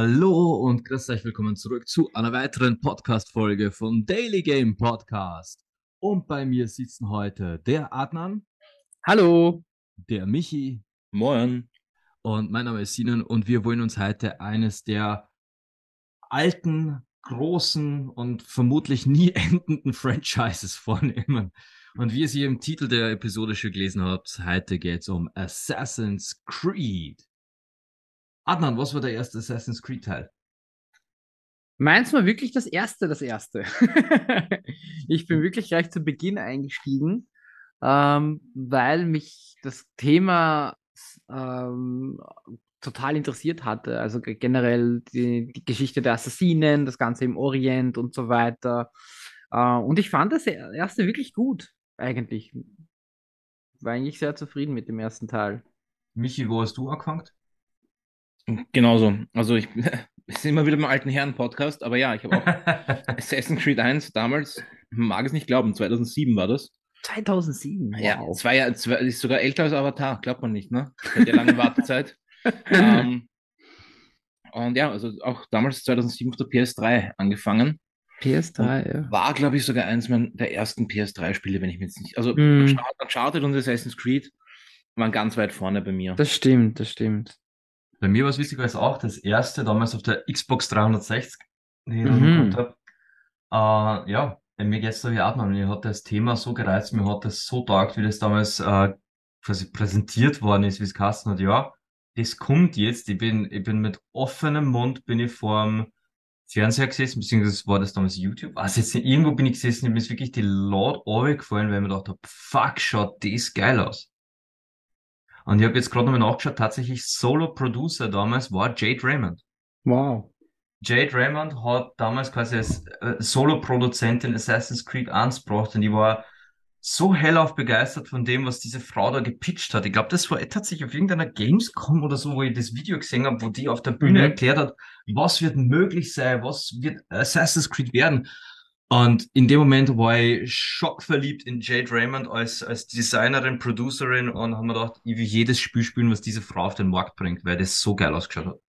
Hallo und grüß euch, willkommen zurück zu einer weiteren Podcast-Folge von Daily Game Podcast. Und bei mir sitzen heute der Adnan. Hallo. Der Michi. Moin. Und mein Name ist Sinan und wir wollen uns heute eines der alten, großen und vermutlich nie endenden Franchises vornehmen. Und wie ihr sie im Titel der Episode schon gelesen habt, heute geht es um Assassin's Creed. Adnan, was war der erste Assassin's Creed Teil? Meins war wirklich das erste, das erste. ich bin wirklich gleich zu Beginn eingestiegen, ähm, weil mich das Thema ähm, total interessiert hatte. Also generell die, die, Geschichte der Assassinen, das Ganze im Orient und so weiter. Äh, und ich fand das erste wirklich gut, eigentlich. War eigentlich sehr zufrieden mit dem ersten Teil. Michi, wo hast du angefangen? Genauso. Also ich ist immer wieder im alten Herren-Podcast, aber ja, ich habe auch Assassin's Creed 1 damals, mag es nicht glauben, 2007 war das. 2007? Wow. Ja, zwei Jahre, zwei, ist sogar älter als Avatar, glaubt man nicht, ne? Bei der langen Wartezeit. ähm, und ja, also auch damals 2007 auf der PS3 angefangen. PS3, ja. War, glaube ich, sogar eins der ersten PS3-Spiele, wenn ich mir jetzt nicht. Also mm. Uncharted und Assassin's Creed waren ganz weit vorne bei mir. Das stimmt, das stimmt. Bei mir war es wichtig, als auch das erste damals auf der Xbox 360, die ich mhm. habe. Äh, ja, mir geht es da wie Atmen. Mir hat das Thema so gereizt, mir hat das so taugt, wie das damals äh, quasi präsentiert worden ist, wie es Kasten hat. Ja, das kommt jetzt. Ich bin, ich bin mit offenem Mund bin ich vorm Fernseher gesessen, beziehungsweise war das damals YouTube. Also jetzt irgendwo bin ich gesessen, ich mir ist wirklich die Laut gefallen, weil ich mir gedacht habe, fuck, schaut das geil aus. Und ich habe jetzt gerade nochmal nachgeschaut, tatsächlich Solo-Producer damals war Jade Raymond. Wow. Jade Raymond hat damals quasi als äh, Solo-Produzentin Assassin's Creed 1 gebracht und die war so hellauf begeistert von dem, was diese Frau da gepitcht hat. Ich glaube, das war tatsächlich auf irgendeiner Gamescom oder so, wo ich das Video gesehen habe, wo die auf der Bühne mhm. erklärt hat, was wird möglich sein, was wird Assassin's Creed werden. Und in dem Moment war ich schockverliebt in Jade Raymond als, als Designerin, Producerin und haben mir gedacht, ich will jedes Spiel spielen, was diese Frau auf den Markt bringt, weil das so geil ausgeschaut hat.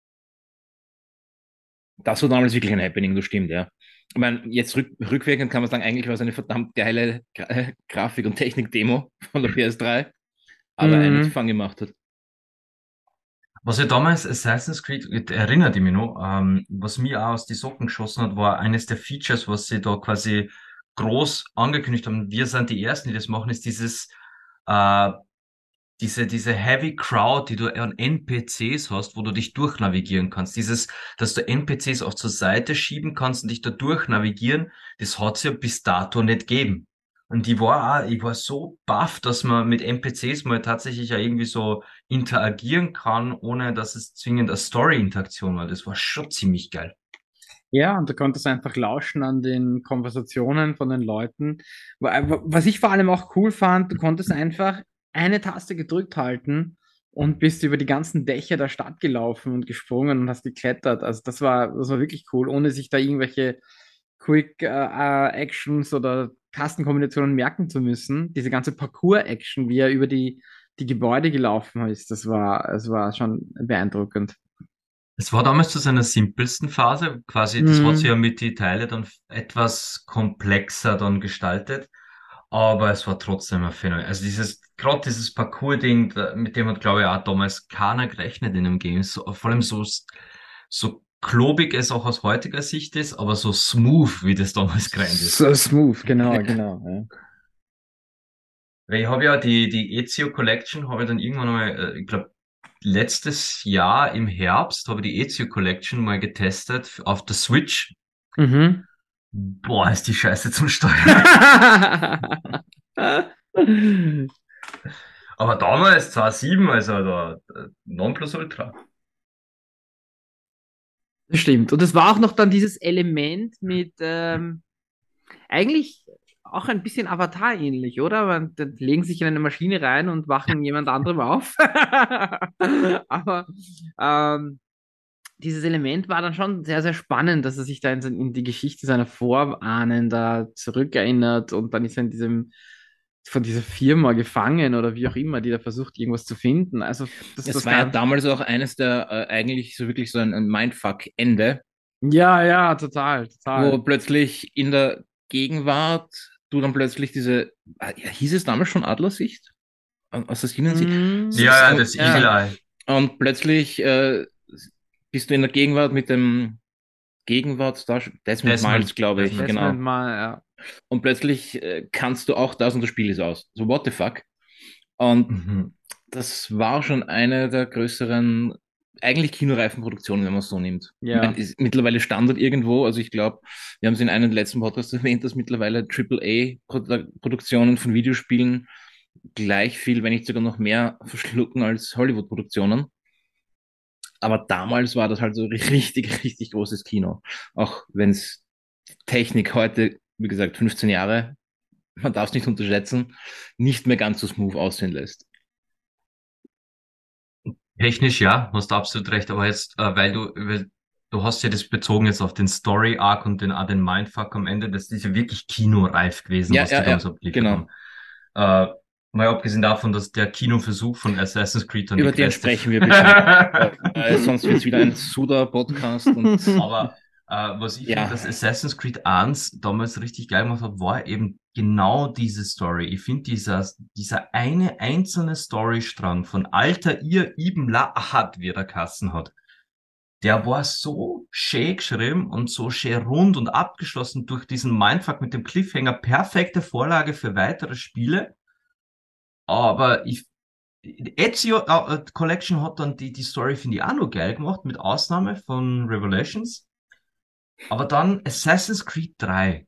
Das war damals wirklich ein Happening, das stimmt, ja. Ich meine, jetzt rück, rückwirkend kann man sagen, eigentlich war es eine verdammt geile Gra Grafik- und Technik-Demo von der PS3, aber mhm. einen Fang gemacht hat. Was ja damals Assassin's Creed, erinnert ich mich noch, ähm, was mir auch aus die Socken geschossen hat, war eines der Features, was sie da quasi groß angekündigt haben. Wir sind die Ersten, die das machen, ist dieses, äh, diese, diese Heavy Crowd, die du an NPCs hast, wo du dich durchnavigieren kannst. Dieses, dass du NPCs auch zur Seite schieben kannst und dich da durchnavigieren, das hat es ja bis dato nicht gegeben. Und ich war auch, ich war so baff, dass man mit NPCs mal tatsächlich ja irgendwie so interagieren kann, ohne dass es zwingend eine Story-Interaktion war. Das war schon ziemlich geil. Ja, und du konntest einfach lauschen an den Konversationen von den Leuten. Was ich vor allem auch cool fand, du konntest einfach eine Taste gedrückt halten und bist über die ganzen Dächer der Stadt gelaufen und gesprungen und hast geklettert. Also das war, das war wirklich cool, ohne sich da irgendwelche Quick äh, äh Actions oder Tastenkombinationen merken zu müssen. Diese ganze Parcours-Action, wie er über die, die Gebäude gelaufen ist, das war, das war schon beeindruckend. Es war damals zu seiner simpelsten Phase, quasi, das mhm. hat sich ja mit die Teile dann etwas komplexer dann gestaltet, aber es war trotzdem ein Phänomen. Also dieses, gerade dieses Parcours-Ding, mit dem hat, glaube ich, auch damals keiner gerechnet in dem Game. So, vor allem so, so klobig es auch aus heutiger Sicht ist, aber so smooth, wie das damals gerannt ist. So smooth, genau, genau. Ja. Weil ich habe ja die, die Ezio Collection, habe ich dann irgendwann mal, äh, ich glaube, letztes Jahr im Herbst habe ich die Ezio Collection mal getestet auf der Switch. Mhm. Boah, ist die Scheiße zum Steuern. Aber damals 2.7, also da, Nonplusultra. Das stimmt. Und es war auch noch dann dieses Element mit ähm, eigentlich auch ein bisschen Avatar-ähnlich, oder? Man, legen sich in eine Maschine rein und wachen jemand anderem auf. Aber ähm, dieses Element war dann schon sehr, sehr spannend, dass er sich da in, in die Geschichte seiner Vorahnen da zurückerinnert und dann ist er in diesem von dieser Firma gefangen oder wie auch immer, die da versucht, irgendwas zu finden. Also das, das, das war ja damals auch eines der äh, eigentlich so wirklich so ein, ein Mindfuck-Ende. Ja, ja, total, total. Wo plötzlich in der Gegenwart du dann plötzlich diese, ah, ja, hieß es damals schon Adlersicht? Aus der Sinnensicht? Mm. Ja, ja, das Eagle Eye. Und plötzlich äh, bist du in der Gegenwart mit dem Gegenwart, Desmond, Desmond Miles, glaube ich, Desmond genau. Mal, ja. Und plötzlich äh, kannst du auch das und das Spiel ist aus. So, what the fuck? Und mhm. das war schon eine der größeren, eigentlich kinoreifen Produktionen, wenn man es so nimmt. Ja. Meine, ist mittlerweile Standard irgendwo. Also ich glaube, wir haben es in einem letzten Podcast erwähnt, dass mittlerweile AAA-Produktionen von Videospielen gleich viel, wenn nicht sogar noch mehr verschlucken als Hollywood-Produktionen. Aber damals war das halt so richtig, richtig großes Kino. Auch wenn es Technik heute, wie gesagt, 15 Jahre, man darf es nicht unterschätzen, nicht mehr ganz so smooth aussehen lässt. Technisch ja, hast du absolut recht, aber jetzt, äh, weil du, weil du hast ja das bezogen jetzt auf den Story Arc und den, den Mindfuck am Ende, das ist ja wirklich kinoreif gewesen, ja, was ja, die ja, so genau. Haben. Äh, Mal abgesehen davon, dass der Kinoversuch von Assassin's Creed dann Über den sprechen wir bitte. äh, sonst wird es wieder ein Suda-Podcast. Aber äh, was ich ja. finde, dass Assassin's Creed 1 damals richtig geil gemacht hat, war eben genau diese Story. Ich finde dieser, dieser eine einzelne Storystrang von Alter ihr Ibn La'ahad, wie er Kassen hat, der war so schön geschrieben und so schön rund und abgeschlossen durch diesen Mindfuck mit dem Cliffhanger. Perfekte Vorlage für weitere Spiele. Aber ich, Ezio uh, Collection hat dann die, die Story, finde ich, auch noch geil gemacht, mit Ausnahme von Revelations. Aber dann Assassin's Creed 3.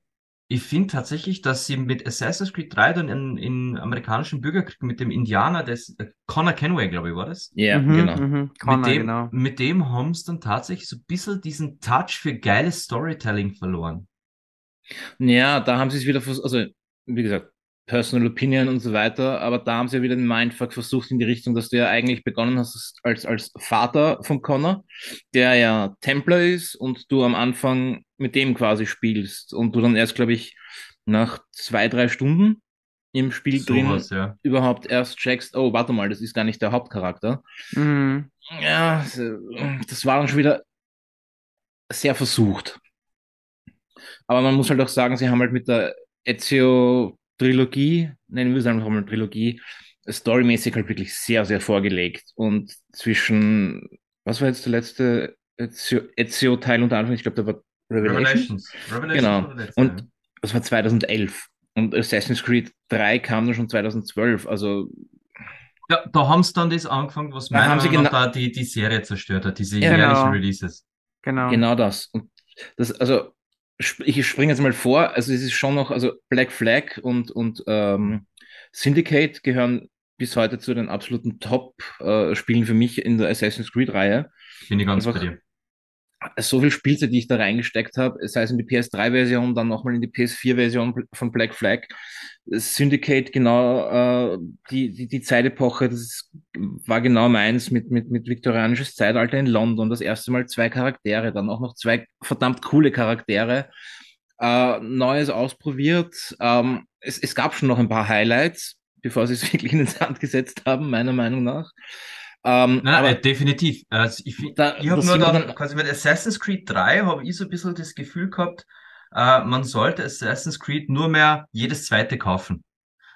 Ich finde tatsächlich, dass sie mit Assassin's Creed 3 dann in, in amerikanischen Bürgerkrieg mit dem Indianer, des äh, Connor Kenway, glaube ich, war das? Ja, yeah, mhm, genau. Mhm, Connor, mit, dem, genau. mit dem haben sie dann tatsächlich so ein bisschen diesen Touch für geiles Storytelling verloren. Ja, da haben sie es wieder, also wie gesagt, Personal Opinion und so weiter, aber da haben sie ja wieder den Mindfuck versucht in die Richtung, dass du ja eigentlich begonnen hast als, als Vater von Connor, der ja Templer ist und du am Anfang mit dem quasi spielst und du dann erst, glaube ich, nach zwei, drei Stunden im Spiel so drin was, ja. überhaupt erst checkst, oh, warte mal, das ist gar nicht der Hauptcharakter. Mhm. Ja, das war dann schon wieder sehr versucht. Aber man muss halt auch sagen, sie haben halt mit der Ezio Trilogie, nennen wir es einfach mal Trilogie, storymäßig halt wirklich sehr, sehr vorgelegt. Und zwischen, was war jetzt der letzte Ezio-Teil unter Anfang? Ich glaube, da war Revelations. Revelations. Revelations genau. Und das war 2011. Und Assassin's Creed 3 kam dann schon 2012. Also ja, da haben sie dann das angefangen, was meiner Meinung genau da die, die Serie zerstört hat, diese genau. jährlichen Releases. Genau. Genau das. Und das, also ich springe jetzt mal vor, also es ist schon noch, also Black Flag und, und ähm, Syndicate gehören bis heute zu den absoluten Top-Spielen äh, für mich in der Assassin's Creed-Reihe. Bin ich ganz Einfach, bei dir so viel Spielzeit, die ich da reingesteckt habe, sei es in die PS3-Version, dann nochmal in die PS4-Version von Black Flag, Syndicate, genau äh, die, die, die Zeitepoche, das war genau meins mit, mit, mit viktorianisches Zeitalter in London. Das erste Mal zwei Charaktere, dann auch noch zwei verdammt coole Charaktere. Äh, Neues ausprobiert. Ähm, es, es gab schon noch ein paar Highlights, bevor sie es wirklich in den Sand gesetzt haben, meiner Meinung nach. Ähm, Nein, aber äh, definitiv. Also ich da, ich habe nur dann, quasi mit Assassin's Creed 3 habe ich so ein bisschen das Gefühl gehabt, äh, man sollte Assassin's Creed nur mehr jedes zweite kaufen.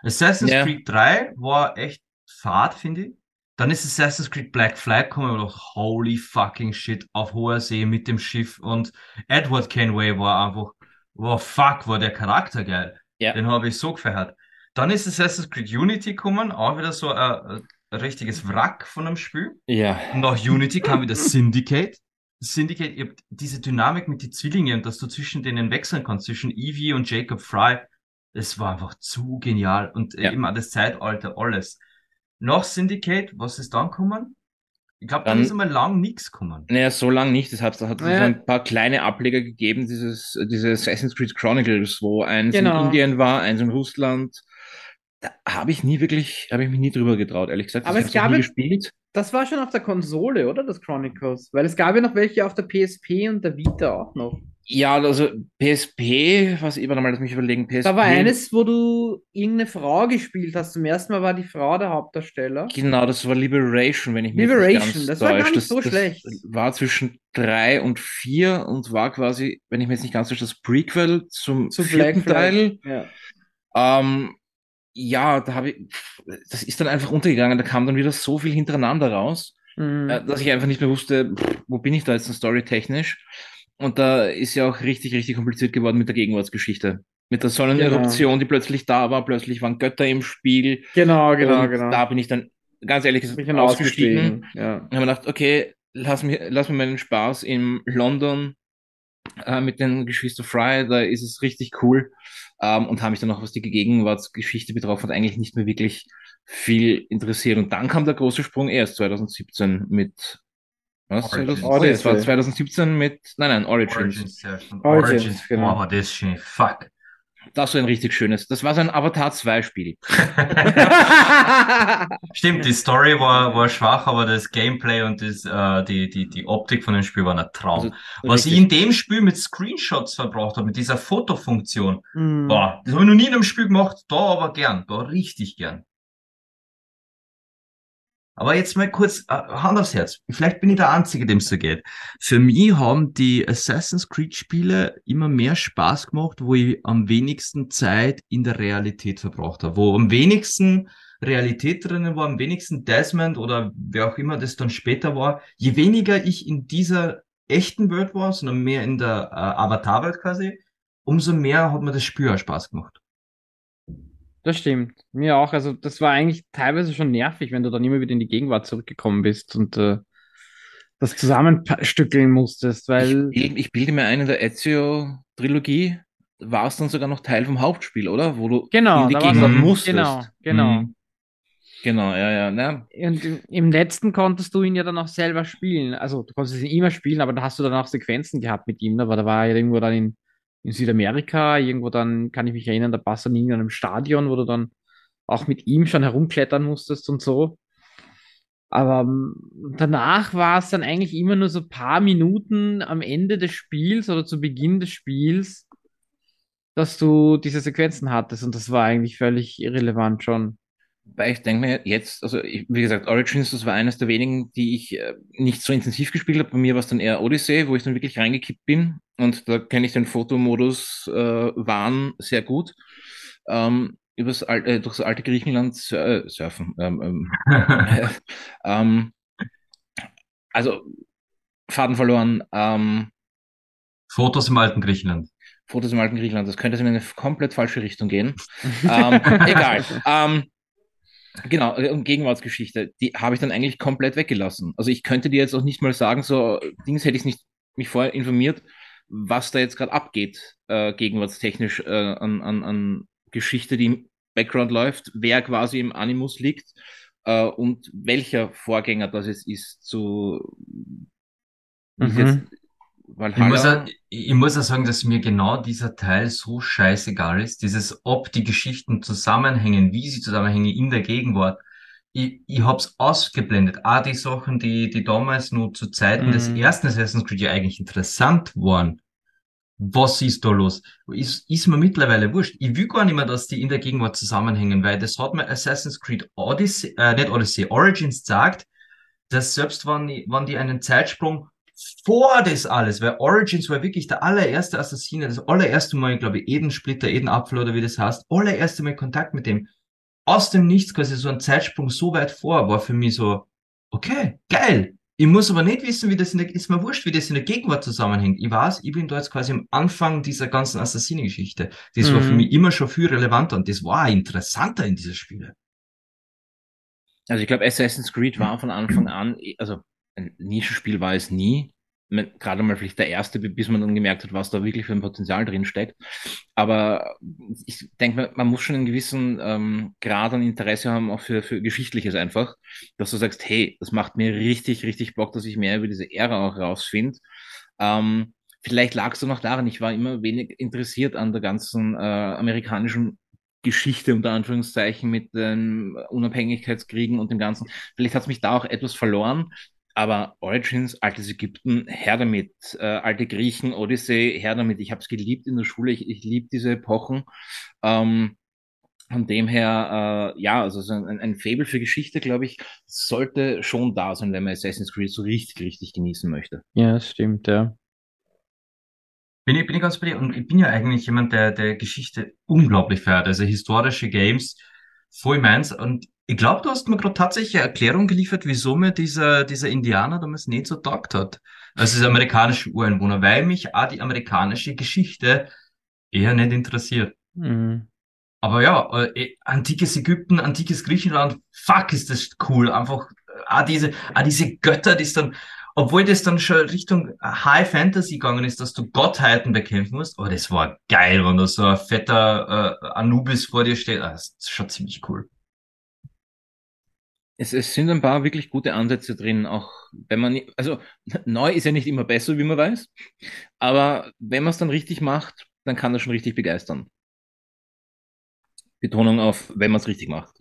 Assassin's ja. Creed 3 war echt fad, finde ich. Dann ist Assassin's Creed Black Flag gekommen und dachte, holy fucking shit, auf hoher See mit dem Schiff und Edward Kenway war einfach, wow, fuck, war der Charakter geil. Ja. Den habe ich so gefeiert. Dann ist Assassin's Creed Unity gekommen, auch wieder so ein, ein richtiges Wrack von einem Spiel. Ja. nach Unity kam wieder Syndicate. Syndicate, ihr habt diese Dynamik mit den Zwillingen, dass du zwischen denen wechseln kannst, zwischen Evie und Jacob Fry. Es war einfach zu genial und ja. eben auch das Zeitalter, alles. Nach Syndicate, was ist dann gekommen? Ich glaube, dann ist einmal lang nichts gekommen. Naja, so lang nicht. Das hat, hat naja. ein paar kleine Ableger gegeben, dieses, diese Assassin's Creed Chronicles, wo eins genau. in Indien war, eins in Russland, Da habe ich nie wirklich, habe ich mich nie drüber getraut, ehrlich gesagt. Aber Ich es gab nie gespielt. Das war schon auf der Konsole, oder? Das Chronicles. Weil es gab ja noch welche auf der PSP und der Vita auch noch. Ja, also PSP, was ich mal, lass mich überlegen, PSP. Da war eines, wo du irgendeine Frau gespielt hast. Zum ersten Mal war die Frau der Hauptdarsteller. Genau, das war Liberation, wenn ich mich Liberation, nicht ganz das war gar nicht so schlecht. war zwischen drei und vier und war quasi, wenn ich mich jetzt nicht ganz täusche, das Prequel zum Zu vierten. Teil. Ja. Ähm, ja, da habe ich, das ist dann einfach untergegangen, da kam dann wieder so viel hintereinander raus, Mhm. äh, dass ich einfach nicht mehr wusste, wo bin ich da jetzt storytechnisch? Und da ist ja auch richtig, richtig kompliziert geworden mit der Gegenwartsgeschichte. Mit der Sonneneruption, die plötzlich da war, plötzlich waren Götter im Spiel. Genau, genau, und genau. Da bin ich dann, ganz ehrlich gesagt, ausgestiegen. ausgestiegen. Ja. Ich habe mir gedacht, okay, lass mir, lass mir meinen Spaß in London äh, mit den Geschwister Fry, da ist es richtig cool. Ähm, und habe mich dann auch, was die Gegenwartsgeschichte betraf, hat eigentlich nicht mehr wirklich viel interessiert. Und dann kam der große Sprung erst 2017 mit was? Origins. 2000, oh, es war Odyssey. 2017 mit, nein, nein, Origins. Origins, ja. Origins, Origins, genau. war das schön. Fuck. Das war ein richtig schönes. Das war so ein Avatar 2 Spiel. Stimmt, die Story war, war schwach, aber das Gameplay und das, äh, die, die, die Optik von dem Spiel war ein Traum. Also, Was richtig- ich in dem Spiel mit Screenshots verbraucht habe, mit dieser Fotofunktion, Mhm. boah, das habe ich noch nie in einem Spiel gemacht, da aber gern, da richtig gern. Aber jetzt mal kurz äh, Hand aufs Herz. Vielleicht bin ich der Einzige, dem es so geht. Für mich haben die Assassin's Creed Spiele immer mehr Spaß gemacht, wo ich am wenigsten Zeit in der Realität verbracht habe. Wo am wenigsten Realität drinnen war, am wenigsten Desmond oder wer auch immer das dann später war. Je weniger ich in dieser echten Welt war, sondern mehr in der äh, Avatar-Welt quasi, umso mehr hat mir das Spiel auch Spaß gemacht. Das stimmt. Mir auch. Also, das war eigentlich teilweise schon nervig, wenn du dann immer wieder in die Gegenwart zurückgekommen bist und äh, das zusammenstückeln musstest, weil. Ich, ich bilde mir ein, in der Ezio-Trilogie war es dann sogar noch Teil vom Hauptspiel, oder? Wo du Genau, in die Gegenwart Mhm. musstest. Genau, genau. Mhm. Genau, ja, ja. Na, Und im- letzten konntest du ihn ja dann auch selber spielen. Also, du konntest ihn immer spielen, aber da hast du dann auch Sequenzen gehabt mit ihm, ne? Weil da war er irgendwo dann in, in Südamerika, irgendwo dann, kann ich mich erinnern, da passt dann in einem Stadion, wo du dann auch mit ihm schon herumklettern musstest und so. Aber ähm, danach war es dann eigentlich immer nur so ein paar Minuten am Ende des Spiels oder zu Beginn des Spiels, dass du diese Sequenzen hattest. Und das war eigentlich völlig irrelevant schon. Weil ich denke mir jetzt, also ich, wie gesagt, Origins, das war eines der wenigen, die ich äh, nicht so intensiv gespielt habe. Bei mir war es dann eher Odyssey, wo ich dann wirklich reingekippt bin. Und da kenne ich den Fotomodus äh, Wahn sehr gut. Ähm, übers Al äh, durchs alte Griechenland sur äh, surfen. Ähm, ähm, äh, ähm, also Faden verloren. Ähm, Fotos im alten Griechenland. Fotos im alten Griechenland, das könnte in eine komplett falsche Richtung gehen. ähm, egal. Ähm, genau, äh, und Gegenwartsgeschichte, die habe ich dann eigentlich komplett weggelassen. Also ich könnte dir jetzt auch nicht mal sagen, so Dings hätte ich nicht mich vorher informiert, was da jetzt gerade abgeht, äh, gegenwartstechnisch äh, an, an, an Geschichte, die im Background läuft, wer quasi im Animus liegt äh, und welcher Vorgänger das jetzt ist zu es Mhm. Jetzt Ich muss, ja, Valhalla. ich muss ja sagen, dass mir genau dieser Teil so scheißegal ist. Dieses, ob die Geschichten zusammenhängen, wie sie zusammenhängen in der Gegenwart. Ich, ich hab's ausgeblendet. Auch die Sachen, die, die damals nur zu Zeiten des Mhm. ersten Assassin's Creed ja eigentlich interessant waren. Was ist da los? Ist, ist mir mittlerweile wurscht. Ich will gar nicht mehr, dass die in der Gegenwart zusammenhängen, weil das hat mir Assassin's Creed Odyssey, äh, nicht Odyssey, Origins sagt, dass selbst wenn wenn die einen Zeitsprung vor das alles, weil Origins war wirklich der allererste Assassine, das allererste Mal, ich glaube, Eden Splitter, Eden Apfel oder wie das heißt, allererste Mal Kontakt mit dem. Aus dem Nichts quasi so ein Zeitsprung so weit vor, war für mich so, okay, geil. Ich muss aber nicht wissen, wie das in der, ist mir wurscht, wie das in der Gegenwart zusammenhängt. Ich weiß, ich bin da jetzt quasi am Anfang dieser ganzen Assassine-Geschichte. Das war für Mhm. mich immer schon viel relevanter und das war interessanter in dieser Spiele. Also ich glaube, Assassin's Creed war von Anfang an, also ein Nischenspiel war es nie. Gerade mal vielleicht der erste, bis man dann gemerkt hat, was da wirklich für ein Potenzial drin steckt. Aber ich denke, man, man muss schon einen gewissen ähm, Grad an Interesse haben, auch für, für Geschichtliches einfach, dass du sagst, hey, das macht mir richtig, richtig Bock, dass ich mehr über diese Ära auch rausfinde. Ähm, vielleicht lag es noch daran, ich war immer wenig interessiert an der ganzen äh, amerikanischen Geschichte unter Anführungszeichen mit den Unabhängigkeitskriegen und dem Ganzen. Vielleicht hat es mich da auch etwas verloren, aber Origins, altes Ägypten, her damit. Äh, alte Griechen, Odyssee, her damit. Ich habe es geliebt in der Schule, ich, ich liebe diese Epochen. Ähm, von dem her, äh, ja, also so ein, ein Fable für Geschichte, glaube ich, sollte schon da sein, wenn man Assassin's Creed so richtig, richtig genießen möchte. Ja, das stimmt, ja. Bin ich, bin ich ganz bei dir. Und ich bin ja eigentlich jemand, der, der Geschichte unglaublich feiert. Also historische Games, voll meins. Und ich glaube, du hast mir gerade tatsächlich eine Erklärung geliefert, wieso mir dieser, dieser Indianer damals nicht so taugt hat. Also dieser amerikanische Ureinwohner, weil mich auch die amerikanische Geschichte eher nicht interessiert. Mhm. Aber ja, äh, antikes Ägypten, antikes Griechenland, fuck, ist das cool. Einfach, ah, diese, ah, diese Götter, die es dann, obwohl das dann schon Richtung High Fantasy gegangen ist, dass du Gottheiten bekämpfen musst, aber das war geil, wenn da so ein fetter äh, Anubis vor dir steht. Ah, das ist schon ziemlich cool. Es, es sind ein paar wirklich gute Ansätze drin, auch wenn man, also neu ist ja nicht immer besser, wie man weiß, aber wenn man es dann richtig macht, dann kann das schon richtig begeistern. Betonung auf, wenn man es richtig macht.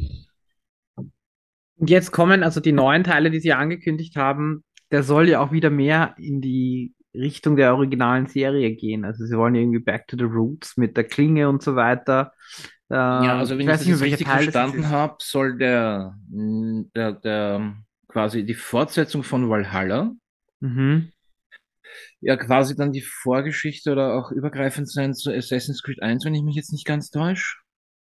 Und jetzt kommen also die neuen Teile, die sie angekündigt haben, der soll ja auch wieder mehr in die Richtung der originalen Serie gehen. Also sie wollen irgendwie back to the roots mit der Klinge und so weiter. Äh, ja, also wenn ich, ich das nicht, richtig Teil verstanden habe, soll der, der, der quasi die Fortsetzung von Valhalla mhm. ja quasi dann die Vorgeschichte oder auch übergreifend sein zu Assassin's Creed 1, wenn ich mich jetzt nicht ganz täusche.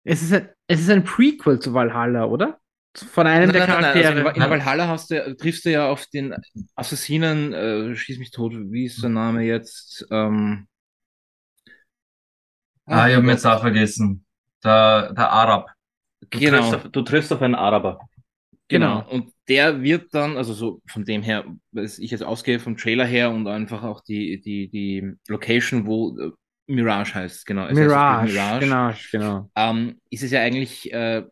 Es ist ein, es ist ein Prequel zu Valhalla, oder? Von einem nein, der nein, Charaktere. Nein, also in, in Valhalla hast du, triffst du ja auf den Assassinen, äh, schieß mich tot, wie ist der Name jetzt? Ähm, ah, ich habe mir jetzt auch vergessen. Der, der Arab. Du, genau. triffst auf, du triffst auf einen Araber. Genau. genau. Und der wird dann, also so von dem her, was ich jetzt ausgehe vom Trailer her und einfach auch die, die, die Location, wo äh, Mirage heißt, genau. Mirage, Mirage, genau, genau. Ähm, ist es ja eigentlich äh,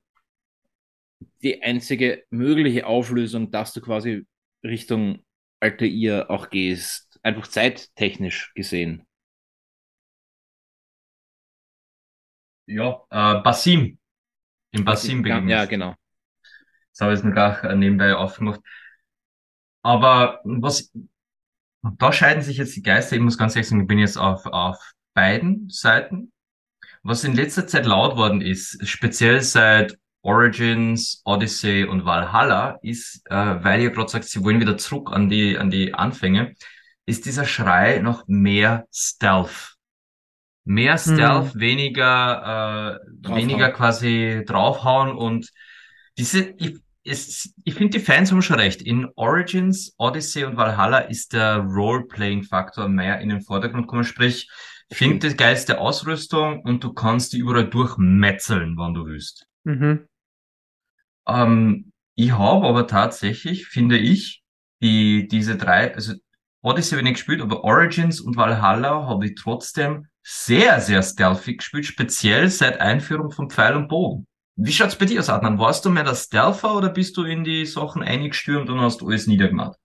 die einzige mögliche Auflösung, dass du quasi Richtung Altair auch gehst. Einfach zeittechnisch gesehen. Ja, äh, Basim. Im Basim beginnen. Ja, genau. Das habe ich jetzt noch gar äh, nebenbei aufgemacht. Aber was, da scheiden sich jetzt die Geister. Ich muss ganz ehrlich sagen, ich bin jetzt auf, auf beiden Seiten. Was in letzter Zeit laut worden ist, speziell seit Origins, Odyssey und Valhalla, ist, äh, weil ihr gerade sagt, sie wollen wieder zurück an die, an die Anfänge, ist dieser Schrei noch mehr Stealth. Mehr Stealth, hm. weniger, äh, weniger quasi draufhauen und diese, ich, es, ich finde, die Fans haben schon recht. In Origins, Odyssey und Valhalla ist der Role-Playing-Faktor mehr in den Vordergrund gekommen. Sprich, find die geilste Ausrüstung und du kannst die überall durchmetzeln, wann du willst. Mhm. Ähm, ich habe aber tatsächlich, finde ich, die, diese drei, also Odyssey habe ich nicht gespielt, aber Origins und Valhalla habe ich trotzdem sehr, sehr stealthy gespielt, speziell seit Einführung von Pfeil und Bogen. Wie schaut's bei dir aus, Adnan? Warst du mehr der Stealther oder bist du in die Sachen eingestürmt und hast alles niedergemacht?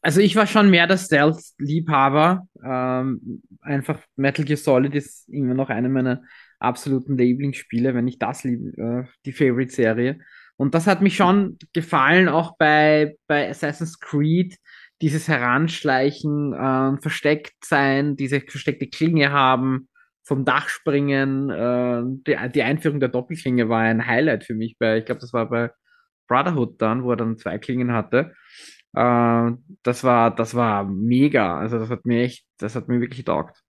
Also ich war schon mehr der Stealth-Liebhaber. Ähm, einfach Metal Gear Solid ist immer noch eine meiner absoluten Lieblingsspiele, wenn ich das liebe, äh, die Favorite-Serie. Und das hat mich schon gefallen, auch bei, bei Assassin's Creed, dieses Heranschleichen, äh, versteckt sein, diese versteckte Klinge haben, vom Dach springen. Äh, die, die Einführung der Doppelklinge war ein Highlight für mich bei, ich glaube, das war bei Brotherhood dann, wo er dann zwei Klingen hatte. Äh, das war, das war mega. Also das hat mir echt, das hat mir wirklich taugt.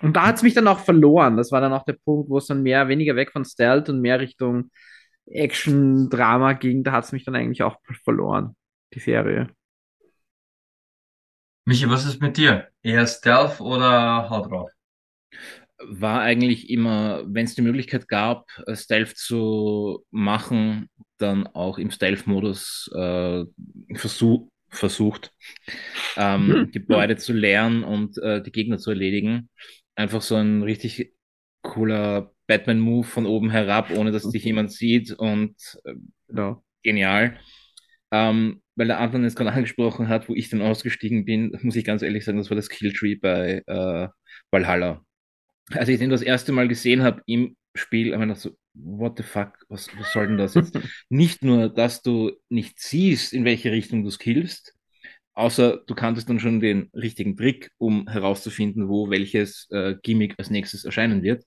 Und da hat es mich dann auch verloren. Das war dann auch der Punkt, wo es dann mehr, weniger weg von Stealth und mehr Richtung Action, Drama ging. Da hat es mich dann eigentlich auch verloren, die Serie. Michi, was ist mit dir? Eher Stealth oder Haut drauf? War eigentlich immer, wenn es die Möglichkeit gab, Stealth zu machen, dann auch im Stealth-Modus äh, versuch, versucht, ähm, hm. Gebäude zu leeren und äh, die Gegner zu erledigen. Einfach so ein richtig cooler Batman-Move von oben herab, ohne dass dich jemand sieht und äh, ja, genial. Ähm, weil der Anton es gerade angesprochen hat, wo ich dann ausgestiegen bin, muss ich ganz ehrlich sagen, das war das Killtree bei äh, Valhalla. als ich den das erste Mal gesehen habe im Spiel, habe ich gedacht so, what the fuck, was, was soll denn das jetzt? nicht nur, dass du nicht siehst, in welche Richtung du skillst, außer du kanntest dann schon den richtigen Trick, um herauszufinden, wo welches äh, Gimmick als nächstes erscheinen wird.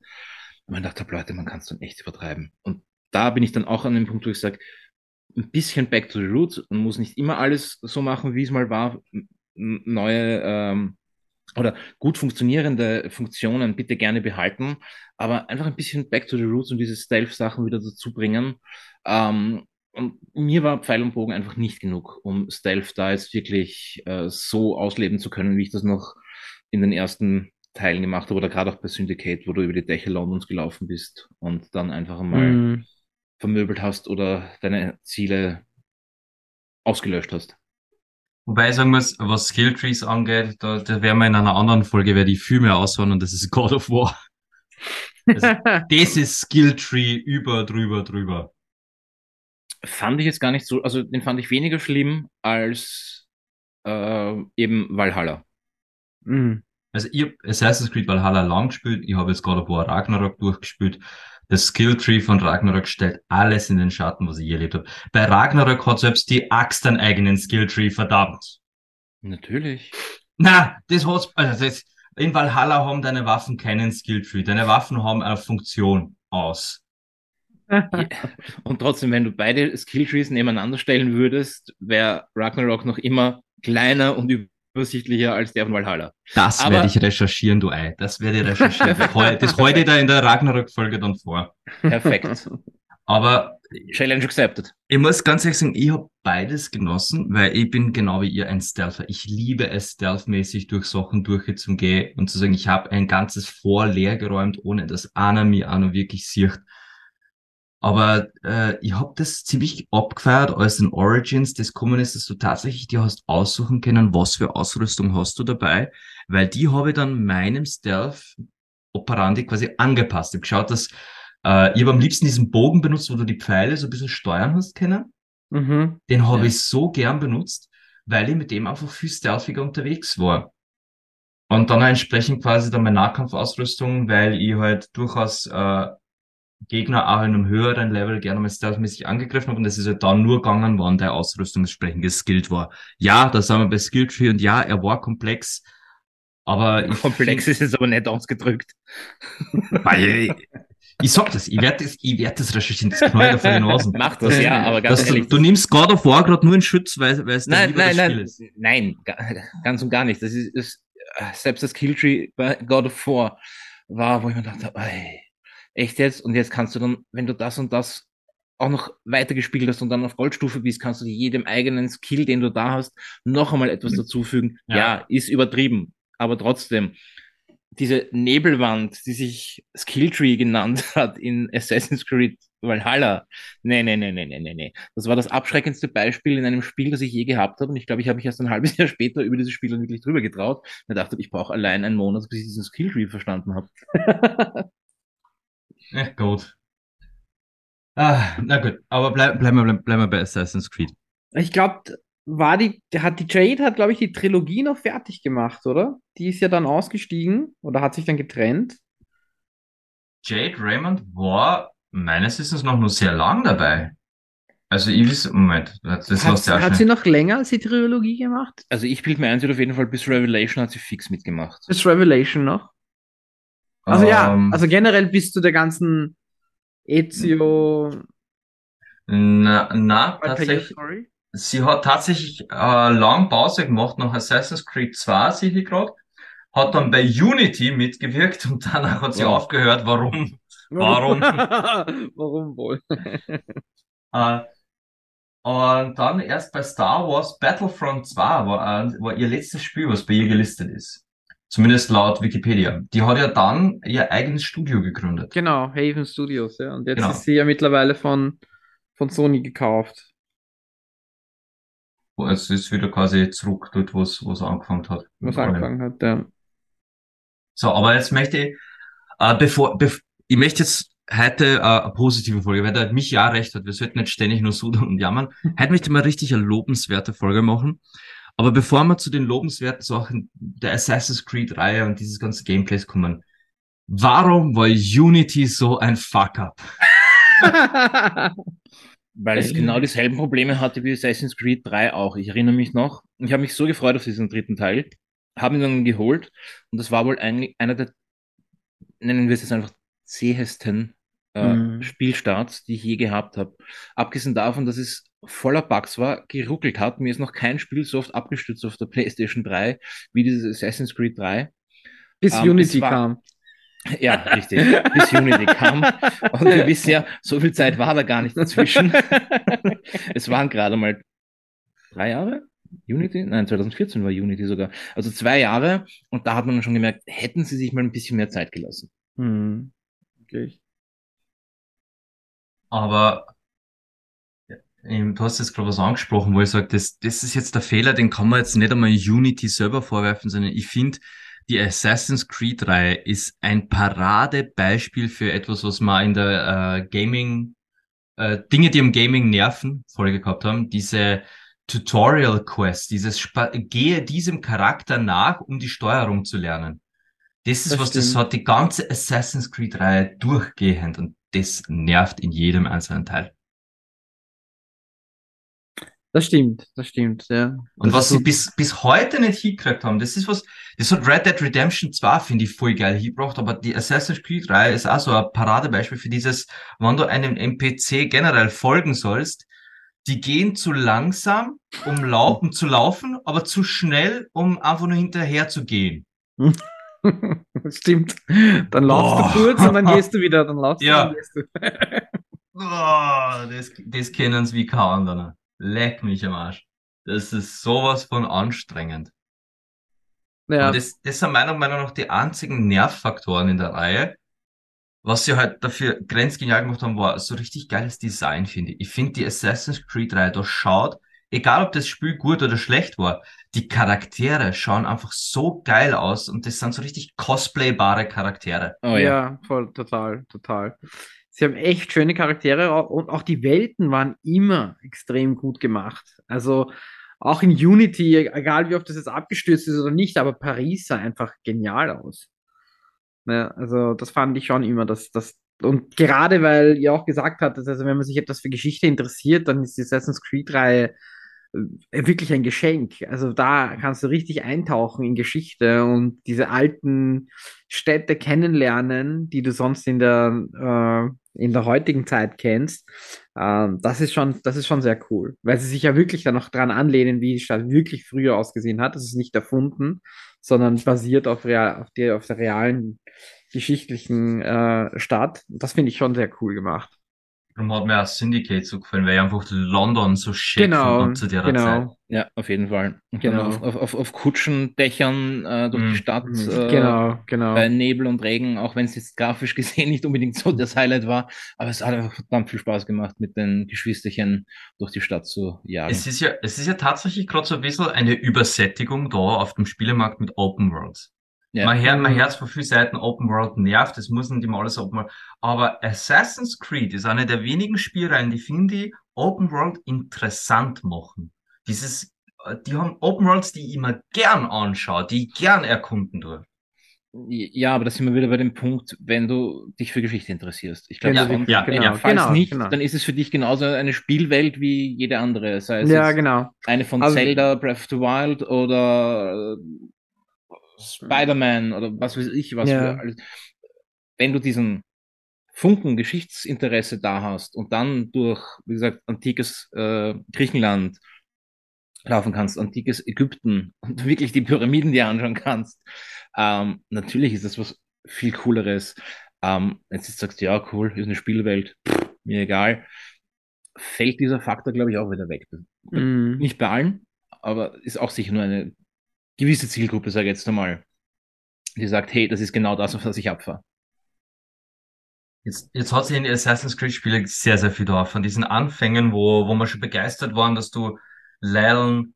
Und man dachte, Leute, man kann es dann echt übertreiben. Und da bin ich dann auch an dem Punkt, wo ich sage, ein bisschen back to the roots und muss nicht immer alles so machen, wie es mal war. Neue ähm, oder gut funktionierende Funktionen bitte gerne behalten, aber einfach ein bisschen back to the roots und diese Stealth-Sachen wieder dazu bringen. Ähm, und mir war Pfeil und Bogen einfach nicht genug, um Stealth da jetzt wirklich äh, so ausleben zu können, wie ich das noch in den ersten Teilen gemacht habe oder gerade auch bei Syndicate, wo du über die Dächer Londons gelaufen bist und dann einfach mal mm. Vermöbelt hast oder deine Ziele ausgelöscht hast. Wobei ich sagen muss, was Skilltrees angeht, da, da werden wir in einer anderen Folge, wer die viel mehr aushauen und das ist God of War. Also, das ist Skilltree über, drüber, drüber. Fand ich jetzt gar nicht so, also den fand ich weniger schlimm als äh, eben Valhalla. Mhm. Also ich habe Assassin's Creed Valhalla lang gespielt, ich habe jetzt God of War Ragnarok durchgespielt das Skilltree von Ragnarok stellt alles in den Schatten, was ich je erlebt habe. Bei Ragnarok hat selbst die Axt einen eigenen Skilltree, verdammt. Natürlich. Na, das hat's, also das, in Valhalla haben deine Waffen keinen Skilltree. Deine Waffen haben eine Funktion aus. Und trotzdem, wenn du beide Skilltrees nebeneinander stellen würdest, wäre Ragnarok noch immer kleiner und übersichtlicher als der von Valhalla. Das Aber, werde ich recherchieren, du Ei. Das werde ich recherchieren. das heute da in der Ragnarok-Folge dann vor. Perfekt. Aber Challenge accepted. Ich muss ganz ehrlich sagen, ich habe beides genossen, weil ich bin genau wie ihr ein Stealther. Ich liebe es, stealthmäßig durch Sachen durchzugehen und zu sagen, ich habe ein ganzes Vor leer geräumt, ohne dass einer mir auch noch wirklich sieht. Aber äh, ich habe das ziemlich abgefeiert, als in Origins das kommen ist, dass du tatsächlich dir hast aussuchen können, was für Ausrüstung hast du dabei, weil die habe ich dann meinem Stealth Operandi quasi angepasst. Ich habe geschaut, dass äh, ich habe am liebsten diesen Bogen benutzt, wo du die Pfeile so ein bisschen steuern hast können. Mhm. Den habe ja. ich so gern benutzt, weil ich mit dem einfach viel stealthiger unterwegs war. Und dann entsprechend quasi dann meine Nahkampfausrüstung, weil ich halt durchaus äh, Gegner auch in einem höheren Level gerne mal stealthmäßig angegriffen haben und es ist halt dann nur gegangen, wann der Ausrüstung entsprechend geskillt war. Ja, da sind wir bei Skilltree und ja, er war komplex, aber komplex ist jetzt aber nicht ausgedrückt. Weil, ich sag das, ich werde das, ich werd das recherchieren, das knallt auf den Nasen. Mach das, das, ja, aber ganz ehrlich. Du, du nimmst God of War gerade nur in Schutz, weil, weil es nein, nein, Spiel ist. Nein, ganz und gar nicht. Das ist, ist selbst das Killtree bei God of War war, wo ich mir dachte, ey, echt jetzt? Und jetzt kannst du dann, wenn du das und das auch noch weitergespielt hast und dann auf Goldstufe bist, kannst du jedem eigenen Skill, den du da hast, noch einmal etwas mhm. dazufügen. Ja, ja ist übertrieben, aber trotzdem. Diese Nebelwand, die sich Skilltree genannt hat in Assassin's Creed Valhalla. Nee, nee, nee, nee, nee, nee, nee. Das war das abschreckendste Beispiel in einem Spiel, das ich je gehabt habe. Und ich glaube, ich habe mich erst ein halbes Jahr später über dieses Spiel dann wirklich drüber getraut. Und dachte, ich brauche allein einen Monat, bis ich diesen Skilltree verstanden habe. Ja, gut. Ah, na gut, aber bleib, bleiben wir bleib mal bei Assassin's Creed. Ich glaube, war die, hat die Jade hat, glaube ich, die Trilogie noch fertig gemacht, oder? Die ist ja dann ausgestiegen oder hat sich dann getrennt. Jade Raymond war meines Wissens noch nur sehr lang dabei. Also ich weiß, Moment, das hat, sehr Hat sie noch länger als die Trilogie gemacht? Also ich bilde mir ein, sie hat auf jeden Fall bis Revelation hat sie fix mitgemacht. Bis Revelation noch? Also ähm, ja, also generell bist du der ganzen Ezio. Na, na tatsächlich. Sie hat tatsächlich äh, lang Pause gemacht nach Assassin's Creed 2, sehe ich gerade. Hat dann bei Unity mitgewirkt und danach hat sie wow. aufgehört. Warum? Warum? Warum wohl? äh, und dann erst bei Star Wars Battlefront 2 war, äh, war ihr letztes Spiel, was bei ihr gelistet ist. Zumindest laut Wikipedia. Die hat ja dann ihr eigenes Studio gegründet. Genau, Haven Studios, ja. Und jetzt genau. ist sie ja mittlerweile von, von Sony gekauft. Es ist wieder quasi zurück dort, wo es, wo es angefangen hat. Was angefangen hat, ja. So, aber jetzt möchte ich, äh, bevor, bev ich möchte jetzt heute äh, eine positive Folge, weil der mich ja recht hat. Wir sollten nicht ständig nur sudern und jammern. heute möchte ich mal richtig eine lobenswerte Folge machen. Aber bevor wir zu den lobenswerten Sachen der Assassin's Creed-Reihe und dieses ganze Gameplays kommen, Warum war Unity so ein Fuck-up? Weil es genau dieselben Probleme hatte wie Assassin's Creed 3 auch. Ich erinnere mich noch. Ich habe mich so gefreut auf diesen dritten Teil, habe ihn dann geholt und das war wohl eigentlich einer der, nennen wir es jetzt einfach, zähesten äh, Mhm. Spielstarts, die ich je gehabt habe. Abgesehen davon, dass es voller Bugs war, geruckelt hat. Mir ist noch kein Spiel so oft abgestürzt auf der PlayStation 3 wie dieses Assassin's Creed 3. Bis Ähm, Unity war- kam. Ja, richtig. Bis Unity kam. Und wir wissen ja, so viel Zeit war da gar nicht dazwischen. es waren gerade mal drei Jahre. Unity? Nein, 2014 war Unity sogar. Also zwei Jahre. Und da hat man schon gemerkt, hätten sie sich mal ein bisschen mehr Zeit gelassen. Hm. Wirklich. Aber ähm, du hast jetzt gerade was angesprochen, wo ich sage, das, das ist jetzt der Fehler, den kann man jetzt nicht einmal Unity selber vorwerfen, sondern ich finde, die Assassin's Creed-Reihe ist ein Paradebeispiel für etwas, was wir in der äh, Gaming, äh, Dinge, die im Gaming nerven, Folge gehabt haben, diese Tutorial Quest, dieses Spa gehe diesem Charakter nach, um die Steuerung zu lernen. Das ist Das was, das stimmt. hat die ganze Assassin's Creed-Reihe durchgehend und das nervt in jedem einzelnen Teil. Das stimmt, das stimmt, ja. Und Das was sie bis, bis heute nicht hingekriegt haben, das ist was, das hat Red Dead Redemption zwar, finde ich, voll geil hingebracht, aber die Assassin's Creed Reihe ist auch so ein Paradebeispiel für dieses, wenn du einem NPC generell folgen sollst, die gehen zu langsam, um, lau um zu laufen, aber zu schnell, um einfach nur hinterher zu gehen. Das stimmt. Dann laufst Boah. du kurz und dann gehst du wieder, dann laufst Ja. du und dann gehst du. Oh, das, das kennen sie wie kein anderer. Leck mich am Arsch. Das ist sowas von anstrengend. Ja, Und das, das sind meiner Meinung nach die einzigen Nervfaktoren in der Reihe. Was sie halt dafür grenzgenial gemacht haben, war so richtig geiles Design, finde ich. Ich finde die Assassin's Creed Reihe, da schaut, egal ob das Spiel gut oder schlecht war, die Charaktere schauen einfach so geil aus und das sind so richtig cosplaybare Charaktere. Oh ja. ja, voll, total, total. Sie haben echt schöne Charaktere und auch die Welten waren immer extrem gut gemacht. Also auch in Unity, egal wie oft das jetzt abgestürzt ist oder nicht, aber Paris sah einfach genial aus. Ja, also das fand ich schon immer, dass das und gerade weil ihr auch gesagt habt, dass also wenn man sich etwas für Geschichte interessiert, dann ist die Assassin's Creed-Reihe äh, wirklich ein Geschenk. Also da kannst du richtig eintauchen in Geschichte und diese alten Städte kennenlernen, die du sonst in der, äh, in der heutigen Zeit kennst. Ähm, das ist schon, das ist schon sehr cool, weil sie sich ja wirklich dann noch dran anlehnen, wie die Stadt wirklich früher ausgesehen hat. Das ist nicht erfunden, sondern basiert auf, real, auf, der, auf der realen geschichtlichen äh, Stadt. Das finde ich schon sehr cool gemacht. Darum hat mir auch Syndicate so gefallen, weil ich einfach London so schick Genau, zu der Zeit. genau. Ja, auf jeden Fall. Genau. dann auf, auf, auf, auf Kutschendächern äh, durch Mhm. die Stadt. Mhm, Äh, Genau, genau. Bei Nebel und Regen, auch wenn es jetzt grafisch gesehen nicht unbedingt so das Highlight war, aber es hat einfach verdammt viel Spaß gemacht, mit den Geschwisterchen durch die Stadt zu jagen. Es ist ja, es ist ja tatsächlich gerade so ein bisschen eine Übersättigung da auf dem Spielemarkt mit Open Worlds. Ja. Man hört, man Mhm. hört von vielen Seiten Open World nervt, das muss nicht immer alles Open World. Aber Assassin's Creed ist eine der wenigen Spielreihen, die finde ich Open World interessant machen. Dieses, äh, die haben Open Worlds, die ich immer gern anschaue, die ich gern erkunden tue. Ja, aber da sind wir wieder bei dem Punkt, wenn du dich für Geschichte interessierst. Ich glaube, Wenn Ja, du sonst- dich- ja, genau, ja. falls genau, nicht, genau. dann ist es für dich genauso eine Spielwelt wie jede andere. Sei es Ja, genau. eine von Also- Zelda, Breath of the Wild oder äh, Spider-Man oder was weiß ich, was Ja. für alles. Wenn du diesen Funken Geschichtsinteresse da hast und dann durch, wie gesagt, antikes äh, Griechenland laufen kannst, antikes Ägypten und wirklich die Pyramiden dir anschauen kannst, ähm, natürlich ist das was viel cooleres. Ähm, jetzt sagst du, ja, cool, ist eine Spielwelt, pff, mir egal. Fällt dieser Faktor, glaube ich, auch wieder weg. Mhm. Nicht bei allen, aber ist auch sicher nur eine gewisse Zielgruppe, sage ich jetzt einmal, die sagt, hey, das ist genau das, auf das ich abfahre. Jetzt, jetzt hat sich in die Assassin's Creed Spiele sehr, sehr viel da. Von diesen Anfängen, wo, wo wir schon begeistert waren, dass du Leilen,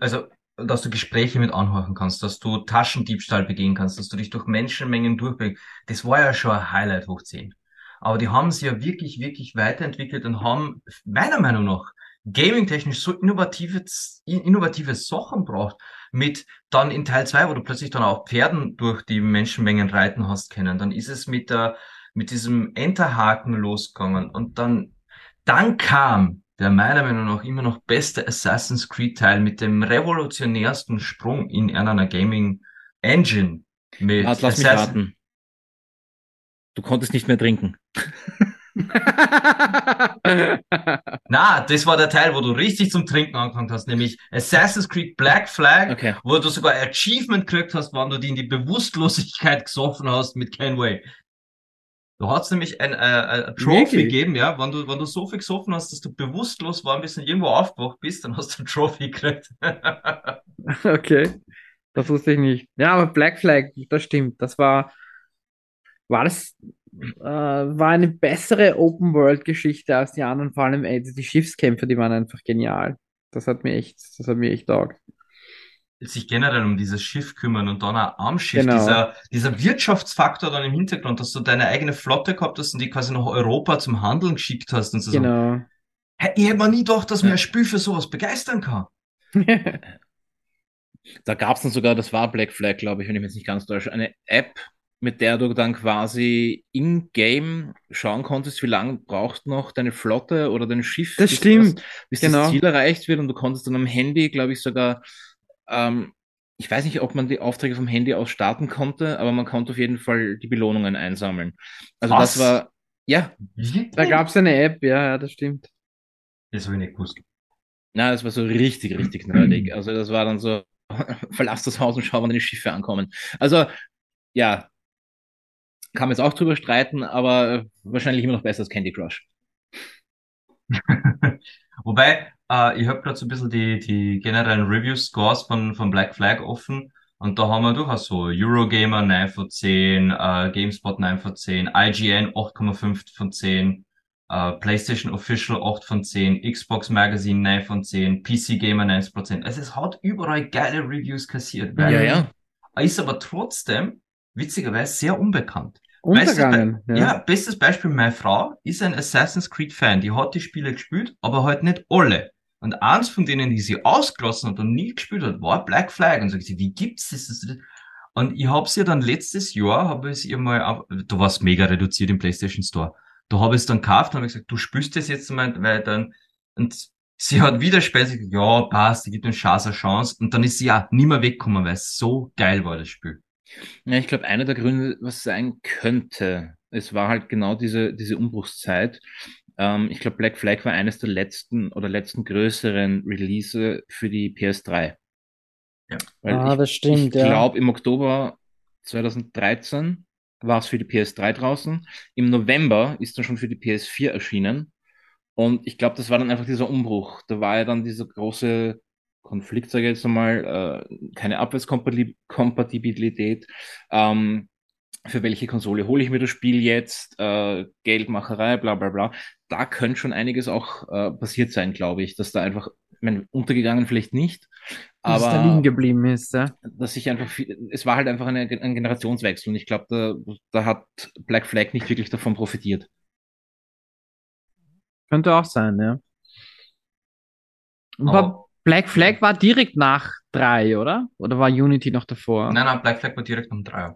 also, dass du Gespräche mit anhören kannst, dass du Taschendiebstahl begehen kannst, dass du dich durch Menschenmengen durchbewegst. Das war ja schon ein Highlight hoch 10. Aber die haben sich ja wirklich, wirklich weiterentwickelt und haben, meiner Meinung nach, gaming-technisch so innovative, innovative Sachen braucht. Mit dann in Teil 2, wo du plötzlich dann auch Pferden durch die Menschenmengen reiten hast können. Dann ist es mit der, mit diesem Enterhaken losgegangen. Und dann, dann kam der meiner Meinung nach immer noch beste Assassin's Creed Teil mit dem revolutionärsten Sprung in einer Gaming Engine. Mit Warte, lass mich raten. Du konntest nicht mehr trinken. Na, das war der Teil, wo du richtig zum Trinken angefangen hast, nämlich Assassin's Creed Black Flag, Okay. wo du sogar Achievement gekriegt hast, wann du die in die Bewusstlosigkeit gesoffen hast mit Kenway. Du hast nämlich ein, äh, ein Trophy Wirklich? gegeben, ja, wenn du, wenn du so viel gesoffen hast, dass du bewusstlos war, ein bisschen irgendwo aufgewacht bist, dann hast du ein Trophy gekriegt. Okay, das wusste ich nicht. Ja, aber Black Flag, das stimmt. Das war, war das, äh, war eine bessere Open-World-Geschichte als die anderen, vor allem ey, die Schiffskämpfe, die waren einfach genial. Das hat mir echt, das hat mir echt taugt. sich generell um dieses Schiff kümmern und dann auch am Schiff, Genau. dieser, dieser Wirtschaftsfaktor dann im Hintergrund, dass du deine eigene Flotte gehabt hast und die quasi nach Europa zum Handeln geschickt hast und so. Genau. Hey, ich hätte mir nie gedacht, dass mir Ja. ein Spiel für sowas begeistern kann. Da gab es dann sogar, das war Black Flag, glaube ich, wenn ich mich jetzt nicht ganz täusche, eine App, mit der du dann quasi in-game schauen konntest, wie lange braucht noch deine Flotte oder dein Schiff, Das bis stimmt, das, bis genau. das Ziel erreicht wird und du konntest dann am Handy, glaube ich, sogar, ähm, ich weiß nicht, ob man die Aufträge vom Handy aus starten konnte, aber man konnte auf jeden Fall die Belohnungen einsammeln. Also Was? das war, ja, Da gab es eine App, ja, ja, das stimmt. Das habe ich nicht gewusst. na, das war so richtig, richtig nerdig. Also das war dann so, verlass das Haus und schau, wann deine Schiffe ankommen. Also, ja, kann man jetzt auch drüber streiten, aber wahrscheinlich immer noch besser als Candy Crush. Wobei, äh, ich habe gerade so ein bisschen die, die generellen Review-Scores von, von Black Flag offen. Und da haben wir durchaus so Eurogamer 9 von 10, äh, GameSpot 9 von 10, IGN 8,5 von 10, äh, PlayStation Official 8 von 10, Xbox Magazine 9 von 10, PC Gamer 9 von 10. Also es hat überall geile Reviews kassiert. weil- Ja, ja. Ist aber trotzdem, witzigerweise, sehr unbekannt. Bestes Untergangen. Be- ja. bestes Beispiel, meine Frau ist ein Assassin's Creed Fan, die hat die Spiele gespielt, aber halt nicht alle. Und eins von denen, die sie ausgelassen hat und nie gespielt hat, war Black Flag. Und sagt sie, wie gibt's das? Und ich hab's ihr dann letztes Jahr, habe ich ihr mal, auf, da war's mega reduziert im PlayStation Store. Da habe ich es dann gekauft und habe gesagt, du spürst das jetzt mal, weil dann, und sie hat wieder später gesagt, ja, passt, die gibt uns Chance eine Chance. Und dann ist sie ja nie mehr weggekommen, weil es so geil war, das Spiel. Ja, ich glaube, einer der Gründe, was sein könnte, es war halt genau diese, diese Umbruchszeit. Ähm, ich glaube, Black Flag war eines der letzten oder letzten größeren Release für die PS3. Ja. Weil Ah, ich, das stimmt, ich ja. glaube, im Oktober 2013 war es für die PS3 draußen. Im November ist dann schon für die PS4 erschienen. Und ich glaube, das war dann einfach dieser Umbruch. Da war ja dann dieser große Konflikt, sage ich jetzt einmal, äh, keine Abwärtskompatibilität. Ähm, für welche Konsole hole ich mir das Spiel jetzt? Äh, Geldmacherei, bla bla bla. Da könnte schon einiges auch äh, passiert sein, glaube ich, dass da einfach, ich meine, untergegangen vielleicht nicht, Dass es da liegen aber geblieben ist, ja. dass ich einfach viel, es war halt einfach eine, ein Generationswechsel und ich glaube, da, da hat Black Flag nicht wirklich davon profitiert. Könnte auch sein, ja. Aber- war, Black Flag war direkt nach drei, oder? Oder war Unity noch davor? Nein, nein, Black Flag war direkt um drei.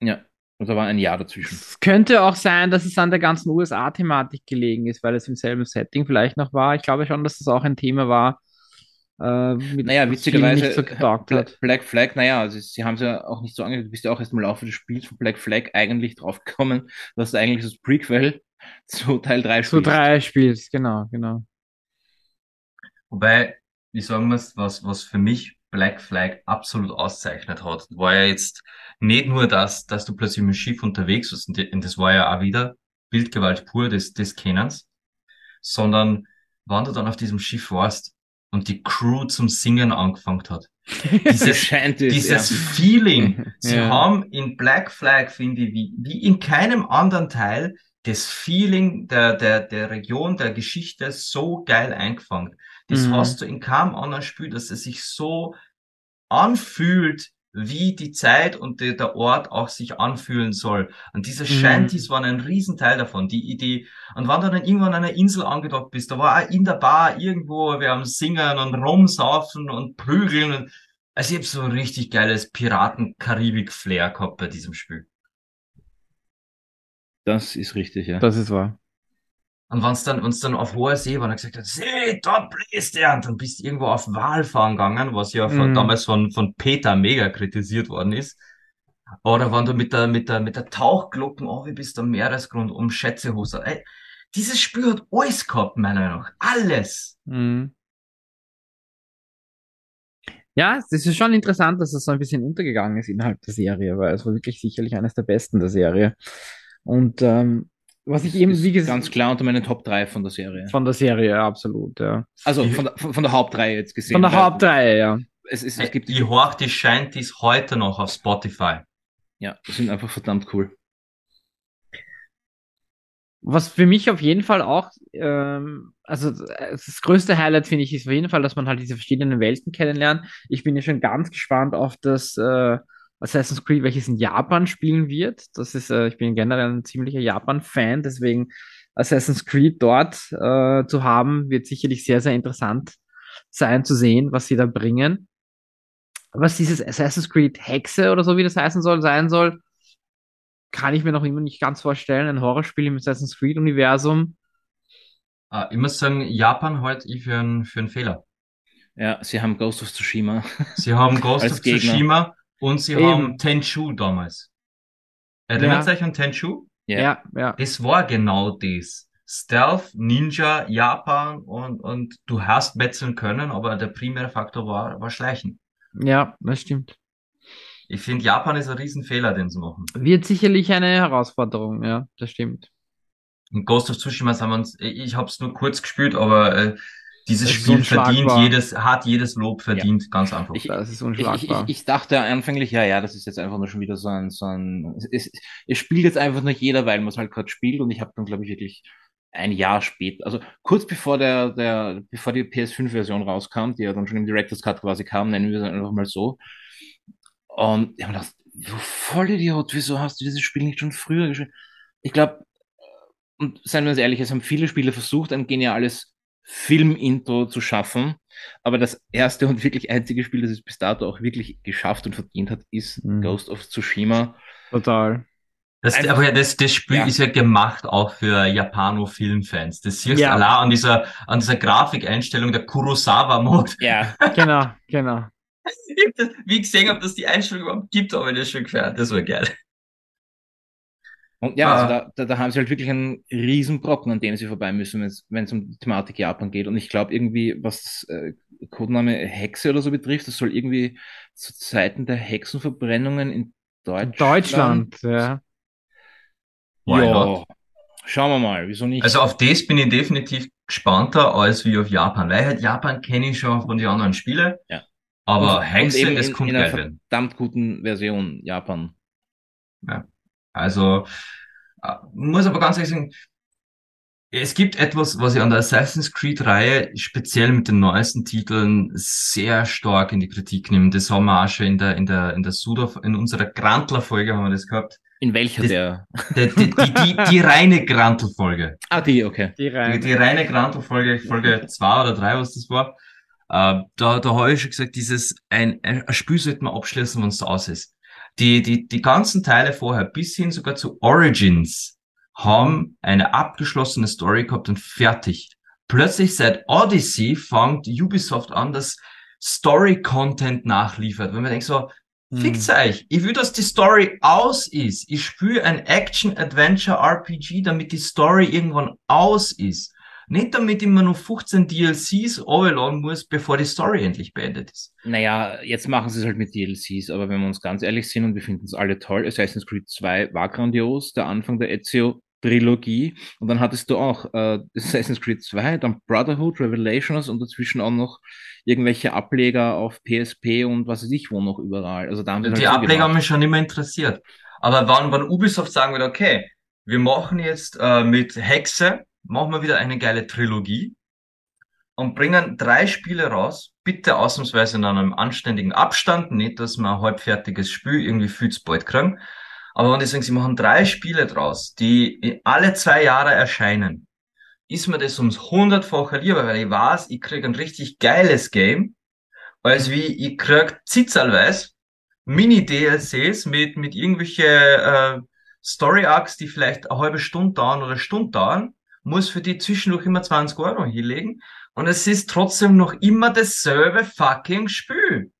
Ja, und da war ein Jahr dazwischen. Es könnte auch sein, dass es an der ganzen USA-Thematik gelegen ist, weil es im selben Setting vielleicht noch war. Ich glaube schon, dass das auch ein Thema war, äh, mit Naja, witzigerweise, so hat. Black Flag, naja, also sie haben es ja auch nicht so angekündigt, du bist ja auch erst im Laufe des Spiels von Black Flag eigentlich draufgekommen, dass du eigentlich das Prequel zu Teil 3 Zu spielst. drei spielst, genau, genau. Wobei, ich sagen muss, was, was für mich Black Flag absolut auszeichnet hat, war ja jetzt nicht nur das, dass du plötzlich mit dem Schiff unterwegs warst, und das war ja auch wieder Bildgewalt pur des, des Kennens, sondern wann du dann auf diesem Schiff warst und die Crew zum Singen angefangen hat. Dieses, dieses ja. Feeling. Sie Ja. haben in Black Flag, finde ich, wie, wie in keinem anderen Teil das Feeling der, der, der Region, der Geschichte so geil eingefangen. Das Mhm. hast du in keinem anderen Spiel, dass es sich so anfühlt wie die Zeit und die, der Ort auch sich anfühlen soll. Und diese Mhm. Shanties waren ein Riesenteil davon. Die Idee, und wenn du dann irgendwann an einer Insel angedockt bist, da war auch in der Bar irgendwo, wir haben Singen und Rumsaufen und Prügeln. Und, also ich hab so ein richtig geiles Piraten-Karibik-Flair gehabt bei diesem Spiel. Das ist richtig, ja. Das ist wahr. Und wenn's dann, wenn's dann auf hoher See war, dann gesagt hat, See, dort bläst er, und dann bist du irgendwo auf Walfahren gegangen, was ja von, Mhm. damals von, von Peter mega kritisiert worden ist. Oder wenn du mit der, mit der, mit der Tauchglocken oh, wie bist am Meeresgrund um Schätzehose. Ey, dieses Spiel hat alles gehabt, meiner Meinung nach. Alles. Mhm. Ja, es ist schon interessant, dass es so ein bisschen untergegangen ist innerhalb der Serie, weil es war wirklich sicherlich eines der besten der Serie. Und ähm, was ich eben, Ist wie gesagt, ganz klar unter meinen Top 3 von der Serie. von der Serie, ja, absolut, ja. Also von der, von von der Hauptreihe jetzt gesehen. Von der Hauptreihe, ja. Es, es, es gibt, ich horch die Shanties heute noch auf Spotify. ja, die sind einfach verdammt cool. Was für mich auf jeden Fall auch, ähm, also äh, das größte Highlight finde ich ist auf jeden Fall, dass man halt diese verschiedenen Welten kennenlernt. Ich bin ja schon ganz gespannt auf das äh, Assassin's Creed, welches in Japan spielen wird. Das ist, äh, ich bin generell ein ziemlicher Japan-Fan, deswegen Assassin's Creed dort äh, zu haben, wird sicherlich sehr, sehr interessant sein zu sehen, was sie da bringen. Was dieses Assassin's Creed Hexe oder so, wie das heißen soll, sein soll, kann ich mir noch immer nicht ganz vorstellen. Ein Horrorspiel im Assassin's Creed-Universum. Äh, ich muss sagen, Japan heute ich für einen, für einen Fehler. Ja, sie haben Ghost of Tsushima. Sie haben Ghost of Gegner. Tsushima und sie Eben. haben Tenchu damals. Erinnert Ja. euch an Tenchu? Ja. Ja, ja. Das war genau das. Stealth, Ninja, Japan und, und du hast betzeln können, aber der primäre Faktor war, war Schleichen. Ja, das stimmt. Ich finde, Japan ist ein Riesenfehler, den sie machen. Wird sicherlich eine Herausforderung, ja, das stimmt. Und Ghost of Tsushima haben wir uns, ich habe es nur kurz gespielt, aber äh, dieses Spiel verdient unschlagbar. jedes, hat jedes Lob verdient, ganz einfach. Ich- Das ist Ich, ich, unschlagbar. ich, ich dachte anfänglich, ja, ja, das ist jetzt einfach nur schon wieder so ein, so ein, es, es spielt jetzt einfach nur jeder, weil man es halt gerade spielt und ich habe dann, glaube ich, wirklich ein Jahr später, also kurz bevor der, der, bevor die PS5-Version rauskam, die ja dann schon im Director's Cut quasi kam, nennen wir es einfach mal so. Und ich habe mir gedacht, du Vollidiot, wieso hast du dieses Spiel nicht schon früher gespielt? Ich glaube, und seien wir uns ehrlich, es haben viele Spiele versucht, ein geniales Film-Intro zu schaffen. Aber das erste und wirklich einzige Spiel, das es bis dato auch wirklich geschafft und verdient hat, ist Mhm. Ghost of Tsushima. Total. Das, Einfach- aber das, das Spiel Ja. ist ja gemacht auch für Japano-Filmfans. Das siehst du Ja. allein an dieser, an dieser Grafikeinstellung der Kurosawa-Mode. Ja, Genau, genau. Wie ich gesehen habe, dass die Einstellung überhaupt gibt, aber das schon gefährdet. Das war geil. Und ja, also Ah. da, da, da haben sie halt wirklich einen riesen Brocken, an dem sie vorbei müssen, wenn es um die Thematik Japan geht. Und ich glaube irgendwie, was äh, Codename Hexe oder so betrifft, das soll irgendwie zu Zeiten der Hexenverbrennungen in Deutschland. Deutschland, ja. Ja, schauen wir mal, wieso nicht? Also auf das bin ich definitiv gespannter als wie auf Japan, weil halt Japan kenne ich schon von den anderen Spielen. Ja. Aber Und- Hexe, und eben das in, kommt in einer geil werden. verdammt guten Version Japan. Also, äh, muss aber ganz ehrlich sagen, es gibt etwas, was ich an der Assassin's Creed-Reihe speziell mit den neuesten Titeln sehr stark in die Kritik nehme. Das haben wir auch schon in der, in der, in der Suda, in unserer Grantler-Folge haben wir das gehabt. In welcher Das- der? Die, die, die, die, die reine Grantl-Folge. Ah, die, okay. Die Die, rein. die reine Grantl-Folge, Folge zwei oder drei, was das war. Äh, da, da habe ich schon gesagt, dieses, ein, ein ein Spiel sollte man abschließen, wenn es aus ist. Die, die, die ganzen Teile vorher, bis hin sogar zu Origins, haben eine abgeschlossene Story gehabt und fertig. Plötzlich seit Odyssey fängt Ubisoft an, dass Story-Content nachliefert. Wenn man denkt so, Hm. Fickt's euch. Ich will, dass die Story aus ist. Ich spüre ein Action-Adventure-RPG, damit die Story irgendwann aus ist. Nicht damit immer nur 15 DLCs runterladen muss, bevor die Story endlich beendet ist. Naja, jetzt machen sie es halt mit DLCs, aber wenn wir uns ganz ehrlich sind und wir finden es alle toll, Assassin's Creed 2 war grandios, der Anfang der Ezio-Trilogie und dann hattest du auch äh, Assassin's Creed 2, dann Brotherhood, Revelations und dazwischen auch noch irgendwelche Ableger auf PSP und was weiß ich wo noch überall. Also da haben Die halt Ableger haben mich schon immer interessiert. Aber wann, wann Ubisoft sagen wird, okay, wir machen jetzt äh, mit Hexe, machen wir wieder eine geile Trilogie. und bringen drei Spiele raus. Bitte ausnahmsweise in einem anständigen Abstand. Nicht, dass wir ein halbfertiges Spiel irgendwie viel zu bald kriegen. Aber wenn die sagen, sie machen drei Spiele draus, die alle zwei Jahre erscheinen, ist mir das ums hundertfache lieber, weil ich weiß, ich krieg ein richtig geiles Game, als wie ich krieg zitzerlweise Mini-DLCs mit, mit irgendwelche äh, Story-Arcs, die vielleicht eine halbe Stunde dauern oder Stunde dauern, muss für die zwischendurch immer 20 Euro hinlegen und es ist trotzdem noch immer dasselbe fucking Spiel.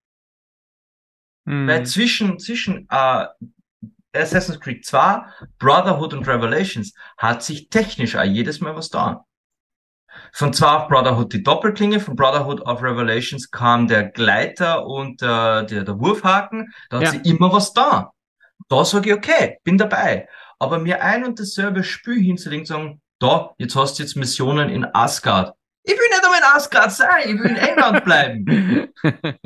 Mhm. Weil zwischen, zwischen äh, Assassin's Creed 2, Brotherhood und Revelations hat sich technisch auch jedes Mal was da. Von 2 auf Brotherhood die Doppelklinge, von Brotherhood auf Revelations kam der Gleiter und äh, der, der Wurfhaken, da hat ja. sie immer was da. Da sage ich, okay, bin dabei. Aber mir ein und dasselbe Spiel hinzulegen, sagen, da, jetzt hast du jetzt Missionen in Asgard. Ich will nicht einmal in Asgard sein, ich will in England bleiben.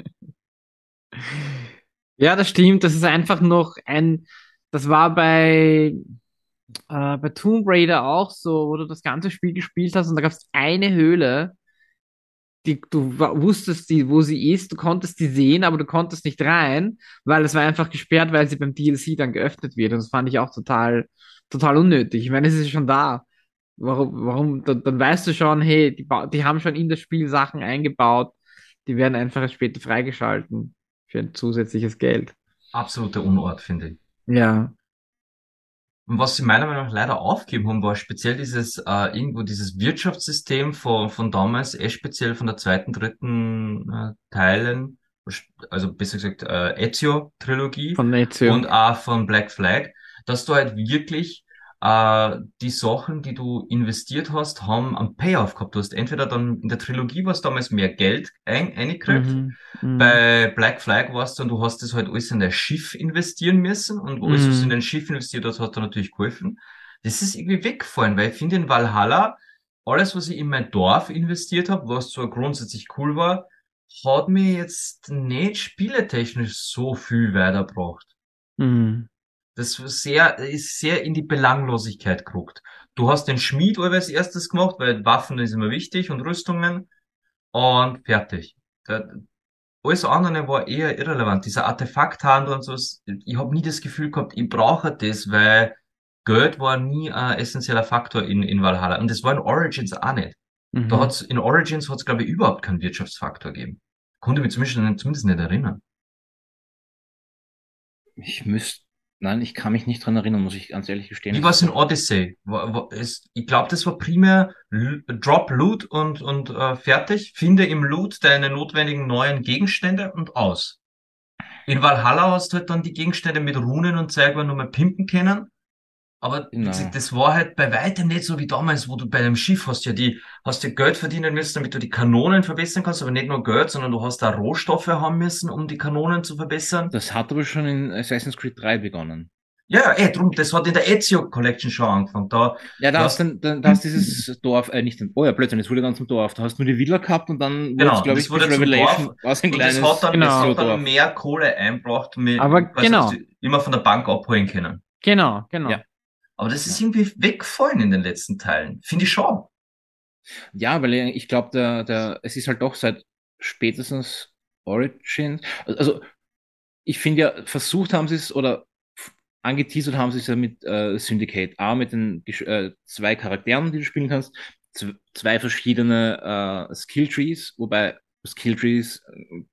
ja, das stimmt. Das ist einfach noch ein, das war bei, äh, bei Tomb Raider auch so, wo du das ganze Spiel gespielt hast und da gab es eine Höhle, die, du wusstest, die, wo sie ist, du konntest die sehen, aber du konntest nicht rein, weil es war einfach gesperrt, weil sie beim DLC dann geöffnet wird. Und das fand ich auch total, total unnötig. Ich meine, es ist schon da. Warum, warum, dann, dann weißt du schon, hey, die, die haben schon in das Spiel Sachen eingebaut, die werden einfach später freigeschalten für ein zusätzliches Geld. Absoluter Unort, finde ich. Ja. Und was sie meiner Meinung nach leider aufgeben haben, war speziell dieses, äh, irgendwo dieses Wirtschaftssystem von, von damals, eh speziell von der zweiten, dritten äh, Teilen, also besser gesagt äh, Ezio-Trilogie von Ezio. und auch von Black Flag, dass du halt wirklich äh, die Sachen, die du investiert hast, haben einen Payoff gehabt. Du hast entweder dann in der Trilogie was damals mehr Geld ein, eingekriegt. Mhm, mhm, Bei Black Flag warst du und du hast das halt alles in das Schiff investieren müssen und alles, mhm. was du in dein Schiff investiert hast, hat dir natürlich geholfen. Das ist irgendwie weggefallen, weil ich finde in Valhalla, alles, was ich in mein Dorf investiert habe, was zwar grundsätzlich cool war, hat mir jetzt nicht spieletechnisch so viel weitergebracht. Mhm das sehr, ist sehr in die Belanglosigkeit geguckt. Du hast den Schmied als erstes gemacht, weil Waffen ist immer wichtig und Rüstungen und fertig. Alles andere war eher irrelevant. Dieser Artefakthandel und so, ich habe nie das Gefühl gehabt, ich brauche das, weil Geld war nie ein essentieller Faktor in, in Valhalla. Und das war in Origins auch nicht. Mhm. Da hat's, in Origins hat es, glaube ich, überhaupt keinen Wirtschaftsfaktor gegeben. Konnte mich zumindest, zumindest nicht erinnern. Ich müsste Nein, ich kann mich nicht dran erinnern, muss ich ganz ehrlich gestehen. Wie war es in Odyssey? Ich glaube, das war primär Drop Loot und, und äh, fertig. Finde im Loot deine notwendigen neuen Gegenstände und aus. In Valhalla hast du halt dann die Gegenstände mit Runen und Zeug nur mal pimpen können. Aber genau. das war halt bei weitem nicht so wie damals, wo du bei einem Schiff hast ja die, hast ja Geld verdienen müssen, damit du die Kanonen verbessern kannst, aber nicht nur Geld, sondern du hast da Rohstoffe haben müssen, um die Kanonen zu verbessern. Das hat aber schon in Assassin's Creed 3 begonnen. Ja, eh, drum, das hat in der Ezio Collection schon angefangen. Da, ja, da hast, dann, da, da hast dieses Dorf, äh, nicht, oh ja, plötzlich, es wurde dann zum Dorf. Da hast du nur die Villa gehabt und dann genau, glaube ich, wurde Revelation, Dorf, ein kleines, das hat dann, genau. das hat dann mehr Kohle einbracht, mit, aber genau. immer von der Bank abholen können. Genau, genau. Ja. Aber das ist irgendwie weggefallen in den letzten Teilen. Finde ich schon. Ja, weil ich glaube, der, der, es ist halt doch seit spätestens Origins. Also, ich finde ja, versucht haben sie es oder angeteasert haben sie es ja mit äh, Syndicate A, mit den äh, zwei Charakteren, die du spielen kannst, zwei verschiedene äh, Skilltrees, wobei Skilltrees,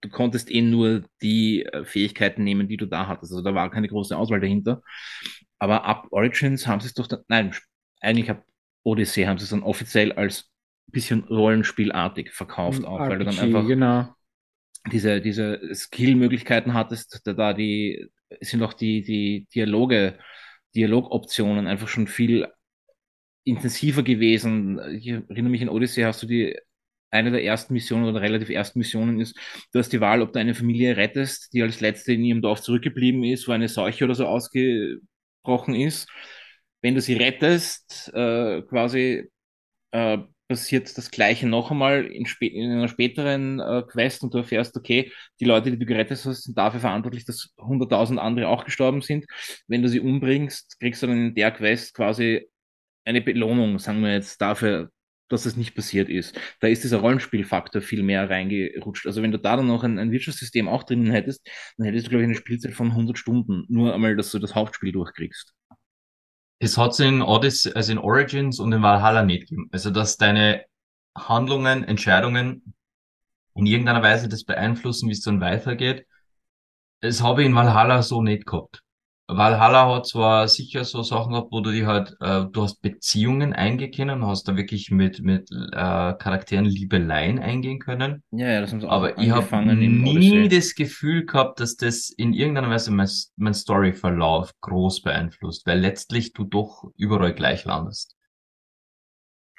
du konntest eh nur die äh, Fähigkeiten nehmen, die du da hattest. Also da war keine große Auswahl dahinter. Aber ab Origins haben sie es doch, dann, nein, eigentlich ab Odyssey haben sie es dann offiziell als bisschen Rollenspielartig verkauft auch, weil du dann einfach genau. diese, diese Skill-Möglichkeiten hattest, da, da die, sind auch die, die Dialoge, Dialogoptionen einfach schon viel intensiver gewesen. Ich erinnere mich an Odyssey, hast du die eine der ersten Missionen oder relativ ersten Missionen ist, du hast die Wahl, ob du eine Familie rettest, die als letzte in ihrem Dorf zurückgeblieben ist, wo eine Seuche oder so ausge, gebrochen ist. Wenn du sie rettest, äh, quasi äh, passiert das Gleiche noch einmal in, in einer späteren äh, Quest und du erfährst, okay, die Leute, die du gerettet hast, sind dafür verantwortlich, dass 100.000 andere auch gestorben sind. Wenn du sie umbringst, kriegst du dann in der Quest quasi eine Belohnung, sagen wir jetzt dafür, dass es nicht passiert ist. Da ist dieser Rollenspielfaktor viel mehr reingerutscht. Also wenn du da dann noch ein, ein Wirtschaftssystem auch drinnen hättest, dann hättest du, glaube ich, eine Spielzeit von 100 Stunden. Nur einmal, dass du das Hauptspiel durchkriegst. Es hat es in Odyssey, also in Origins und in Valhalla nicht gegeben. Also, dass deine Handlungen, Entscheidungen in irgendeiner Weise das beeinflussen, wie es dann weitergeht. Das habe ich in Valhalla so nicht gehabt. Valhalla hat zwar sicher so Sachen gehabt, wo du die halt, äh, du hast Beziehungen eingehen können, hast da wirklich mit, mit äh, Charakteren Liebeleien eingehen können. Ja, ja, das haben sie auch Aber ich habe nie das Gefühl gehabt, dass das in irgendeiner Weise mein, mein Storyverlauf groß beeinflusst, weil letztlich du doch überall gleich landest.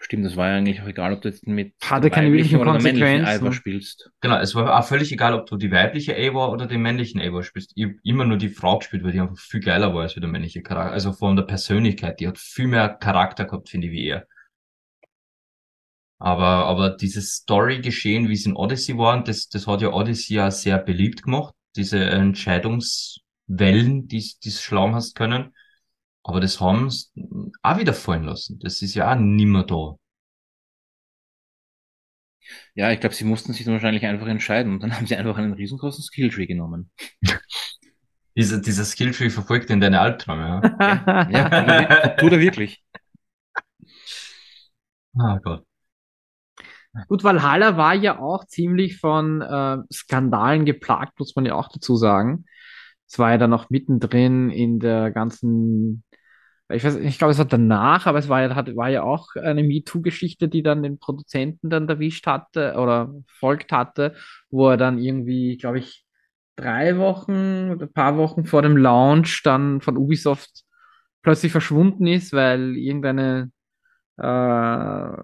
Stimmt, das war ja eigentlich auch egal, ob du jetzt mit Hatte keine weiblichen oder der männlichen Konsequenzen. Ivor spielst. Genau, es war auch völlig egal, ob du die weibliche Eivor oder den männlichen Eivor spielst. Ich hab immer nur die Frau gespielt, weil die einfach viel geiler war als wie der männliche Charakter. Also von der Persönlichkeit, die hat viel mehr Charakter gehabt, finde ich, wie er. Aber, aber dieses Story-Geschehen, wie es in Odyssey war, und das, das hat ja Odyssey ja sehr beliebt gemacht, diese Entscheidungswellen, die die schlagen hast können. Aber das haben sie auch wieder fallen lassen. Das ist ja auch nimmer da. Ja, ich glaube, sie mussten sich dann wahrscheinlich einfach entscheiden und dann haben sie einfach einen riesengroßen Skilltree genommen. Dieser, dieser Skilltree verfolgt in deine Albträume, ja? Ja, tut er, tut er wirklich. Ah Gott. Gut, Valhalla war ja auch ziemlich von äh, Skandalen geplagt, muss man ja auch dazu sagen. Es war ja dann noch mittendrin in der ganzen, ich weiß, ich glaube, es war danach, aber es war ja, hat, war ja auch eine MeToo-Geschichte, die dann den Produzenten dann erwischt hatte oder folgt hatte, wo er dann irgendwie, glaube ich, drei Wochen oder ein paar Wochen vor dem Launch dann von Ubisoft plötzlich verschwunden ist, weil irgendeine äh,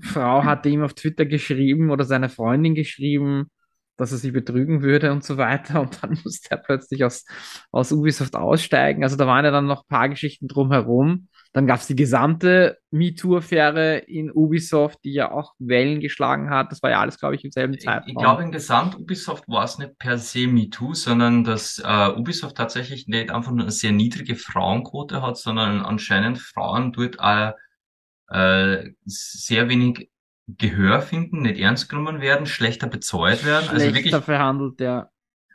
Frau hatte ihm auf Twitter geschrieben oder seine Freundin geschrieben, dass er sie betrügen würde und so weiter. Und dann musste er plötzlich aus, aus Ubisoft aussteigen. Also da waren ja dann noch ein paar Geschichten drumherum. Dann gab es die gesamte MeToo-Affäre in Ubisoft, die ja auch Wellen geschlagen hat. Das war ja alles, glaube ich, im selben Zeitraum. ich glaube, in Gesamt Ubisoft war es nicht per se MeToo, sondern dass äh, Ubisoft tatsächlich nicht einfach nur eine sehr niedrige Frauenquote hat, sondern anscheinend Frauen dort auch äh, sehr wenig Gehör finden, nicht ernst genommen werden, schlechter bezahlt werden. Also wirklich, Schlechter verhandelt, ja.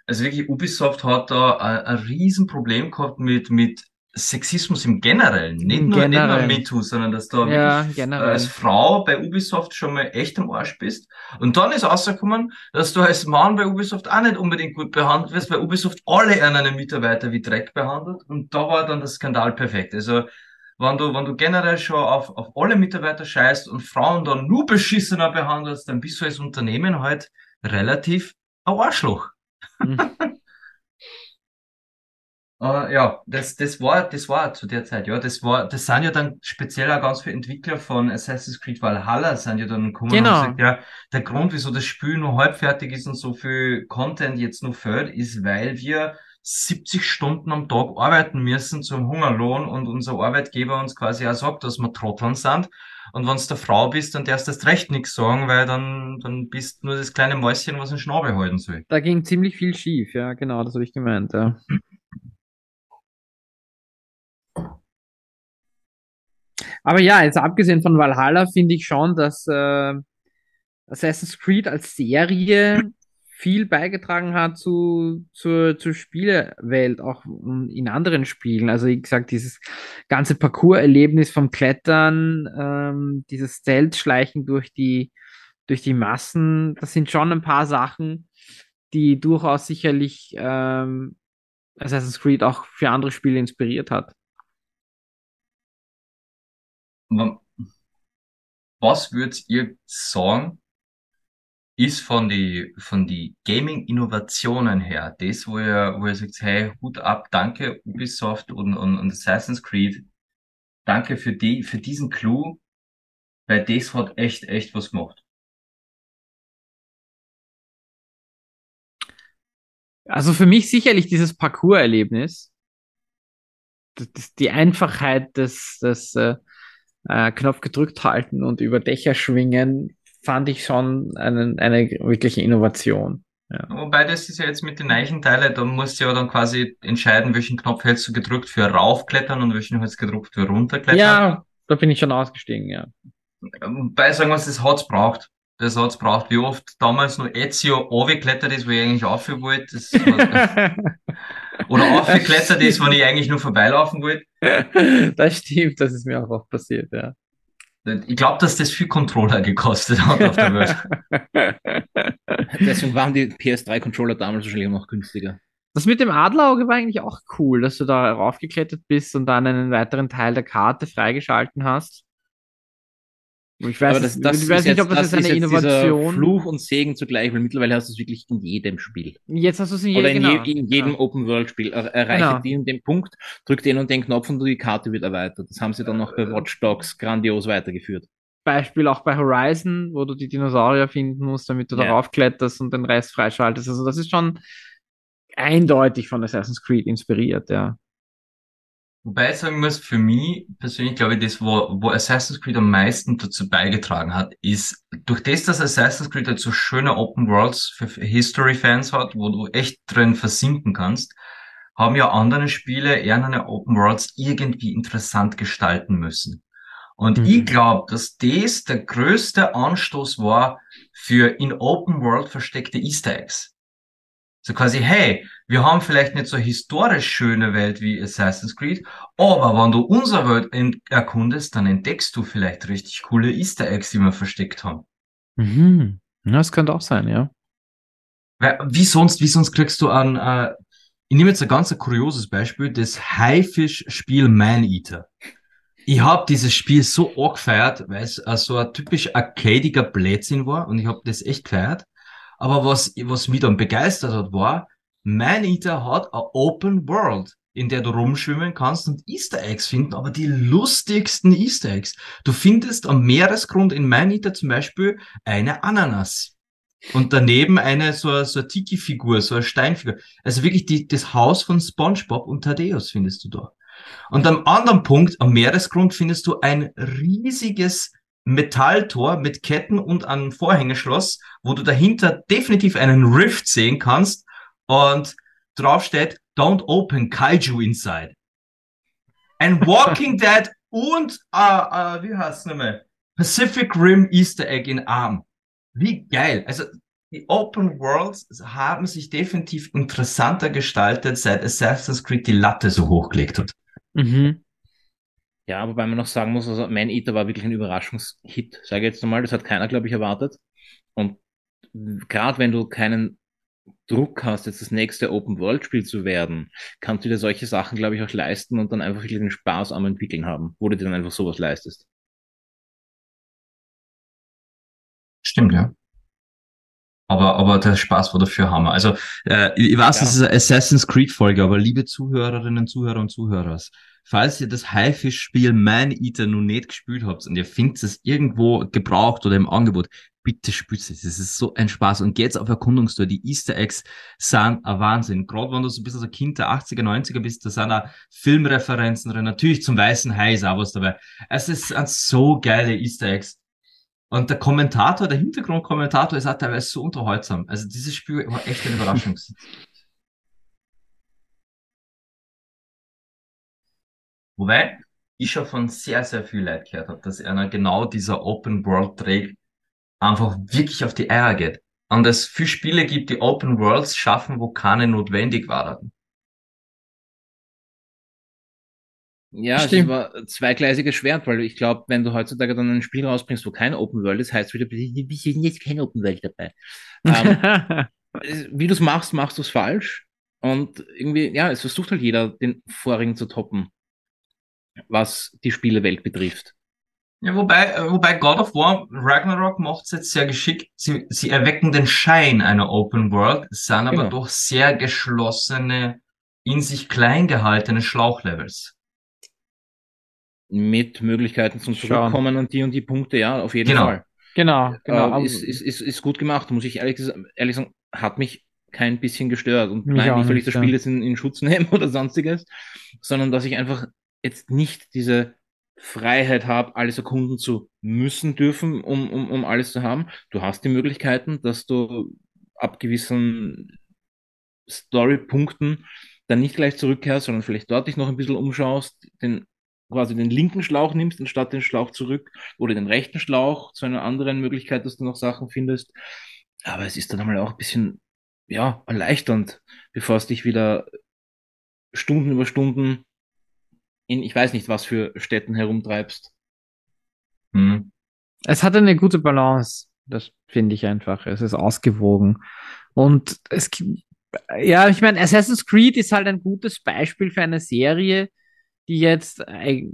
also wirklich Ubisoft hat da ein, ein Riesenproblem gehabt mit, mit Sexismus im Generellen. Nicht Im nur, nicht nur Generellen. MeToo, sondern dass da Ja, wirklich äh, als Frau bei Ubisoft schon mal echt am Arsch bist. Und dann ist rausgekommen, dass du als Mann bei Ubisoft auch nicht unbedingt gut behandelt wirst, weil Ubisoft alle einen Mitarbeiter wie Dreck behandelt. Und da war dann der Skandal perfekt. Also, wenn du, wenn du generell schon auf, auf alle Mitarbeiter scheißt und Frauen dann nur beschissener behandelst, dann bist du als Unternehmen halt relativ ein Arschloch. Hm. Äh, ja, das, das war, das war zu der Zeit, ja, das war, das sind ja dann speziell auch ganz viele Entwickler von Assassin's Creed Valhalla sind ja dann gekommen Genau. und gesagt, ja, der Grund, wieso das Spiel nur halb fertig ist und so viel Content jetzt noch fehlt, ist, weil wir 70 Stunden am Tag arbeiten müssen zum Hungerlohn und unser Arbeitgeber uns quasi auch sagt, dass wir Trotteln sind. Und wenn du der Frau bist, dann darfst du erst recht nichts sagen, weil dann, dann bist du nur das kleine Mäuschen, was den Schnabel halten soll. Da ging ziemlich viel schief, ja, genau, das habe ich gemeint, ja. Aber ja, jetzt abgesehen von Valhalla finde ich schon, dass äh, Assassin's Creed als Serie viel beigetragen hat zu, zur, zur Spielewelt, auch in anderen Spielen. Also wie gesagt, dieses ganze Parcours-Erlebnis vom Klettern, ähm, dieses Stealth-Schleichen durch die, durch die Massen, das sind schon ein paar Sachen, die durchaus sicherlich ähm, Assassin's Creed auch für andere Spiele inspiriert hat. Was würdet ihr sagen, ist von die, von die Gaming-Innovationen her, das, wo ihr, wo ihr sagt, hey, Hut ab, danke Ubisoft und, und, und Assassin's Creed, danke für die, für diesen Clou, weil das hat echt, echt was gemacht. Also für mich sicherlich dieses Parcours-Erlebnis, die Einfachheit des, des äh, äh, Knopf gedrückt halten und über Dächer schwingen, fand ich schon einen, eine wirkliche Innovation. Ja. Wobei das ist ja jetzt mit den neuen Teilen, da musst du ja dann quasi entscheiden, welchen Knopf hältst du gedrückt für raufklettern und welchen hältst du gedrückt für runterklettern. ja, da bin ich schon ausgestiegen, ja. Wobei sagen wir, das hat's braucht. Das hat's braucht. Wie oft damals noch Ezio aufgeklettert ist, wo ich eigentlich auf wollte. Das oder aufgeklettert ist, wenn ich eigentlich nur vorbeilaufen wollte. Das stimmt, das ist mir auch oft passiert, ja. Ich glaube, dass das viel Controller gekostet hat auf der Welt. Deswegen waren die PS3-Controller damals wahrscheinlich noch günstiger. Das mit dem Adlerauge war eigentlich auch cool, dass du da raufgeklettert bist und dann einen weiteren Teil der Karte freigeschalten hast. Ich weiß, das, das ich weiß nicht, jetzt, ob das, das jetzt eine Innovation Fluch und Segen zugleich, weil mittlerweile hast du es wirklich in jedem Spiel. Jetzt hast du es in, je, Oder in, genau, je, in jedem genau. Open-World-Spiel. Er, erreiche Genau. den den Punkt, drück den und den Knopf und die Karte wird erweitert. Das haben sie dann noch bei Watch Dogs grandios weitergeführt. Beispiel auch bei Horizon, wo du die Dinosaurier finden musst, damit du Ja. darauf kletterst und den Rest freischaltest. Also das ist schon eindeutig von Assassin's Creed inspiriert, ja. Wobei ich sagen muss, für mich persönlich glaube ich, das, wo, wo Assassin's Creed am meisten dazu beigetragen hat, ist, durch das, dass Assassin's Creed halt so schöne Open Worlds für History-Fans hat, wo du echt drin versinken kannst, haben ja andere Spiele eher eine Open Worlds irgendwie interessant gestalten müssen. Und Mhm. ich glaube, dass das der größte Anstoß war für in Open World versteckte Easter Eggs. So quasi, hey, wir haben vielleicht nicht so historisch schöne Welt wie Assassin's Creed, aber wenn du unsere Welt erkundest, dann entdeckst du vielleicht richtig coole Easter Eggs, die wir versteckt haben. Mhm. Ja, das könnte auch sein, ja. Weil, wie sonst, wie sonst kriegst du an, äh, ich nehme jetzt ein ganz kurioses Beispiel, das Haifisch-Spiel Man-Eater. Ich habe dieses Spiel so arg gefeiert, weil es äh, so ein typisch arcadiger Blödsinn war und ich habe das echt gefeiert. Aber was, was mich dann begeistert hat, war, Man-Eater hat eine Open World, in der du rumschwimmen kannst und Easter Eggs finden, aber die lustigsten Easter Eggs. Du findest am Meeresgrund in Man-Eater zum Beispiel eine Ananas. Und daneben eine so, so eine Tiki-Figur, so eine Steinfigur. Also wirklich die, das Haus von SpongeBob und Thaddeus findest du da. Und am anderen Punkt, am Meeresgrund, findest du ein riesiges Metalltor mit Ketten und einem Vorhängeschloss, wo du dahinter definitiv einen Rift sehen kannst und drauf steht, don't open Kaiju inside. Ein Walking Dead und, äh, äh, wie heißt es nochmal? Pacific Rim Easter Egg in Arm. Wie geil. Also, die Open Worlds haben sich definitiv interessanter gestaltet, seit Assassin's Creed die Latte so hochgelegt hat. Mhm. Ja, wobei man noch sagen muss, also Man Eater war wirklich ein Überraschungshit, sage ich jetzt einmal. Das hat keiner, glaube ich, erwartet. Und gerade wenn du keinen Druck hast, jetzt das nächste Open-World-Spiel zu werden, kannst du dir solche Sachen, glaube ich, auch leisten und dann einfach wirklich den Spaß am Entwickeln haben, wo du dir dann einfach sowas leistest. Stimmt, ja. Aber, aber der Spaß war dafür Hammer. Also, äh, ich weiß, Ja. das ist eine Assassin's Creed-Folge, aber liebe Zuhörerinnen, Zuhörer und Zuhörer, falls ihr das Haifisch-Spiel Man Eater noch nicht gespielt habt und ihr findet es irgendwo gebraucht oder im Angebot, bitte spielt es. Es ist so ein Spaß. Und geht's auf Erkundungstour. Die Easter Eggs sind ein Wahnsinn. Gerade wenn du so ein bisschen so Kind der 80er, 90er bist, da sind auch Filmreferenzen drin. Natürlich zum Weißen Hai ist auch was dabei. Es ist sind so geile Easter Eggs. Und der Kommentator, der Hintergrundkommentator ist auch teilweise so unterhaltsam. Also dieses Spiel war echt eine Überraschung. Wobei ich schon von sehr, sehr viel Leuten gehört habe, dass einer genau dieser Open World Dreh einfach wirklich auf die Eier geht. Und es viele Spiele gibt, die Open Worlds schaffen, wo keine notwendig waren. Ja, es Stimmt. war ein zweigleisiges Schwert, weil ich glaube, wenn du heutzutage dann ein Spiel rausbringst, wo kein Open World ist, heißt wieder, wir sind jetzt kein Open World dabei. Ähm, es- wie du es machst, machst du es falsch. Und irgendwie, ja, es versucht halt jeder, den vorigen zu toppen, was die Spielewelt betrifft. Ja, wobei, äh, wobei God of War Ragnarok macht es jetzt sehr geschickt. Sie, sie erwecken den Schein einer Open World, sind aber Genau. doch sehr geschlossene, in sich klein gehaltene Schlauchlevels. Mit Möglichkeiten zum. Zurückkommen an die und die Punkte, ja, auf jeden Genau. Fall. genau, genau. Äh, ist, ist, ist, ist gut gemacht, muss ich ehrlich, ehrlich sagen, hat mich kein bisschen gestört. Und Mich nein, nicht, weil ich nicht, das. Spiel jetzt in, in Schutz nehme oder sonstiges, sondern dass ich einfach jetzt nicht diese Freiheit habe, alles erkunden zu müssen dürfen, um, um, um alles zu haben. Du hast die Möglichkeiten, dass du ab gewissen Storypunkten dann nicht gleich zurückkehrst, sondern vielleicht dort dich noch ein bisschen umschaust, den quasi den linken Schlauch nimmst, anstatt den Schlauch zurück, oder den rechten Schlauch zu einer anderen Möglichkeit, dass du noch Sachen findest. Aber es ist dann einmal auch ein bisschen, ja, erleichternd, bevor es dich wieder Stunden über Stunden in, ich weiß nicht, was für Städten herumtreibst. Hm. Es hat eine gute Balance. Das finde ich einfach. Es ist ausgewogen. Und es gibt, ja, ich meine, Assassin's Creed ist halt ein gutes Beispiel für eine Serie, die jetzt,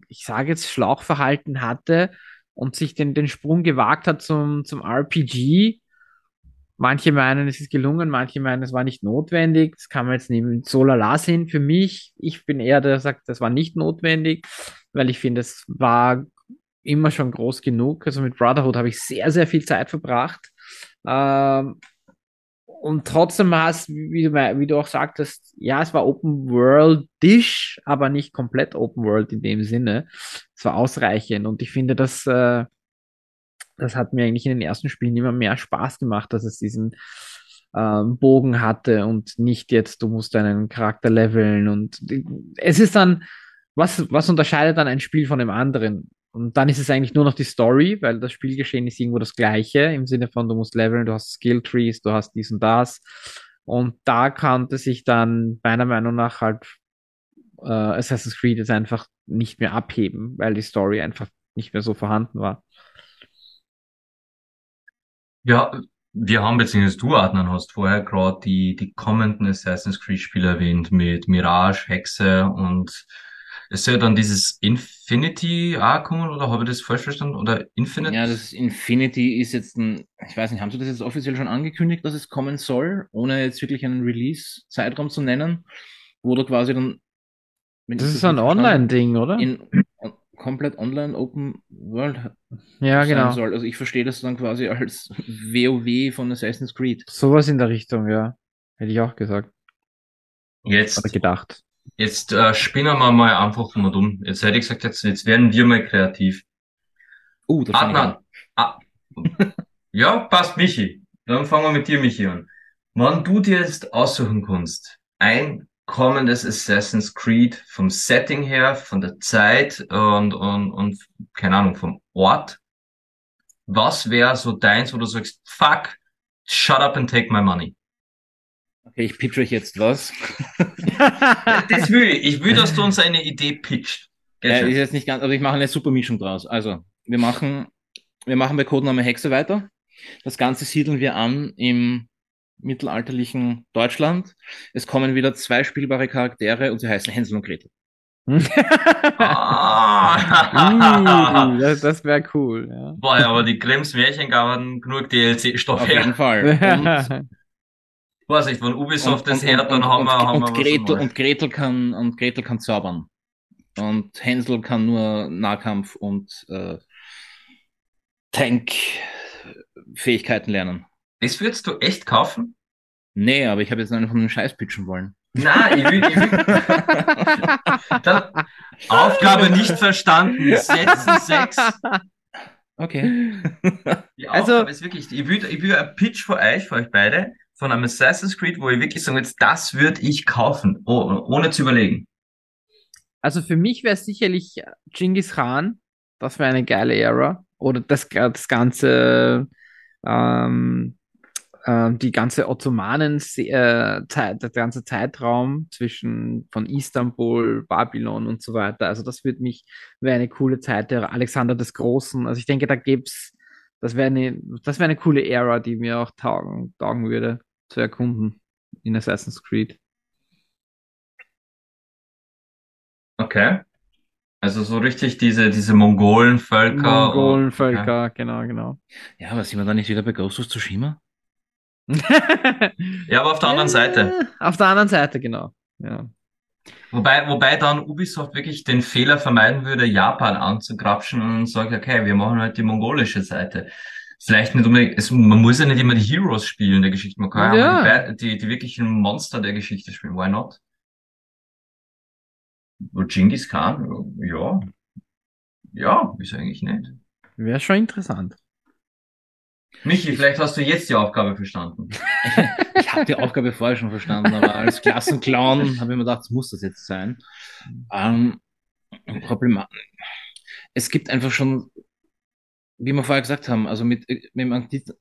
ich sage jetzt, Schlauchverhalten hatte und sich den, den Sprung gewagt hat zum, zum RPG. Manche meinen, es ist gelungen, manche meinen, es war nicht notwendig. Das kann man jetzt nehmen. So lala sehen für mich. Ich bin eher der, der sagt, das war nicht notwendig, weil ich finde, es war immer schon groß genug. Also mit Brotherhood habe ich sehr, sehr viel Zeit verbracht. Ähm, und trotzdem es, wie du, wie du auch sagtest, ja, es war Open World-ish, aber nicht komplett Open World in dem Sinne. Es war ausreichend und ich finde, dass äh, das hat mir eigentlich in den ersten Spielen immer mehr Spaß gemacht, dass es diesen ähm, Bogen hatte und nicht jetzt, du musst deinen Charakter leveln und es ist dann, was, was unterscheidet dann ein Spiel von dem anderen? Und dann ist es eigentlich nur noch die Story, weil das Spielgeschehen ist irgendwo das gleiche, im Sinne von, du musst leveln, du hast Skill Trees, du hast dies und das. Und da konnte sich dann meiner Meinung nach halt äh, Assassin's Creed jetzt einfach nicht mehr abheben, weil die Story einfach nicht mehr so vorhanden war. Ja, wir haben, beziehungsweise du, Adnan, hast vorher gerade die, die kommenden Assassin's Creed-Spiele erwähnt mit Mirage, Hexe und es soll ja dann dieses Infinity auch kommen, oder habe ich das falsch verstanden? Oder Infinite? Ja, das Infinity ist jetzt ein, ich weiß nicht, haben Sie das jetzt offiziell schon angekündigt, dass es kommen soll, ohne jetzt wirklich einen Release-Zeitraum zu nennen, wo du quasi dann. Das ist so ein Online-Ding, oder? In, komplett online Open World ja, genau. soll. Also ich verstehe das dann quasi als WoW von Assassin's Creed. Sowas in der Richtung, ja. Hätte ich auch gesagt. Jetzt. Oder gedacht. Jetzt äh, spinnen wir mal einfach mal dumm. Jetzt hätte ich gesagt, jetzt, jetzt werden wir mal kreativ. Uh, das Adnan. Ah, ja, passt, Michi. Dann fangen wir mit dir, Michi, an. Wann du dir jetzt aussuchen kannst, ein kommendes Assassin's Creed vom Setting her, von der Zeit und, und, und keine Ahnung, vom Ort, was wäre so deins, wo du sagst, fuck, shut up and take my money? Okay, ich pitch euch jetzt was. das will ich. Ich will, dass du uns eine Idee pitcht. Ja, ist jetzt nicht ganz, aber ich mache eine super Mischung draus. Also, wir machen, wir machen bei Codename Hexe weiter. Das Ganze siedeln wir an im mittelalterlichen Deutschland. Es kommen wieder zwei spielbare Charaktere und sie heißen Hänsel und Gretel. ah. uh, das das wäre cool. Ja. Boah, aber die Grimms Märchengarten genug DLC-Stoff Auf jeden Fall. Und Vorsicht, wenn Ubisoft und, das hört, dann haben wir, haben und wir Gretel, und Gretel kann und Gretel kann zaubern. Und Hänsel kann nur Nahkampf und äh, Tank-Fähigkeiten lernen. Das würdest du echt kaufen? Nee, aber ich habe jetzt einen von den Scheiß pitchen wollen. Nein, ich will, ich will. Aufgabe nicht verstanden. Setzen sechs. Okay. Die also- Aufgabe also, ist wirklich, ich will, ich will ein Pitch für euch, für euch beide von einem Assassin's Creed, wo ich wirklich sagen würde, das würde ich kaufen, oh, ohne zu überlegen. Also für mich wäre es sicherlich Genghis Khan. Das wäre eine geile Ära. Oder das, das ganze, ähm, äh, die ganze Ottomanen, äh, Zeit, der ganze Zeitraum zwischen von Istanbul, Babylon und so weiter. Also das würde mich, wäre eine coole Zeit der Alexander des Großen. Also ich denke, da gibt's, das wäre eine, das wäre eine coole Ära, die mir auch taugen, taugen würde zu erkunden in Assassin's Creed. Okay. Also so richtig diese, diese Mongolenvölker. Mongolenvölker, okay. genau, genau. Ja, aber sind wir da nicht wieder bei Ghost of Tsushima? ja, aber auf der anderen Seite. Auf der anderen Seite, genau. Ja. Wobei, wobei dann Ubisoft wirklich den Fehler vermeiden würde, Japan anzugrapschen und sagt, okay, wir machen halt die mongolische Seite vielleicht nicht unbedingt, es, man muss ja nicht immer die Heroes spielen der Geschichte, man kann ja, ja die, die, die wirklichen Monster der Geschichte spielen, why not? Und Genghis Khan, ja, ja, ist eigentlich nicht. Wäre schon interessant. Michi, vielleicht hast du jetzt die Aufgabe verstanden. ich habe die Aufgabe vorher schon verstanden, aber als Klassenclown habe ich mir gedacht, muss das jetzt sein. Ähm, Problem. Es gibt einfach schon, wie wir vorher gesagt haben, also mit, mit dem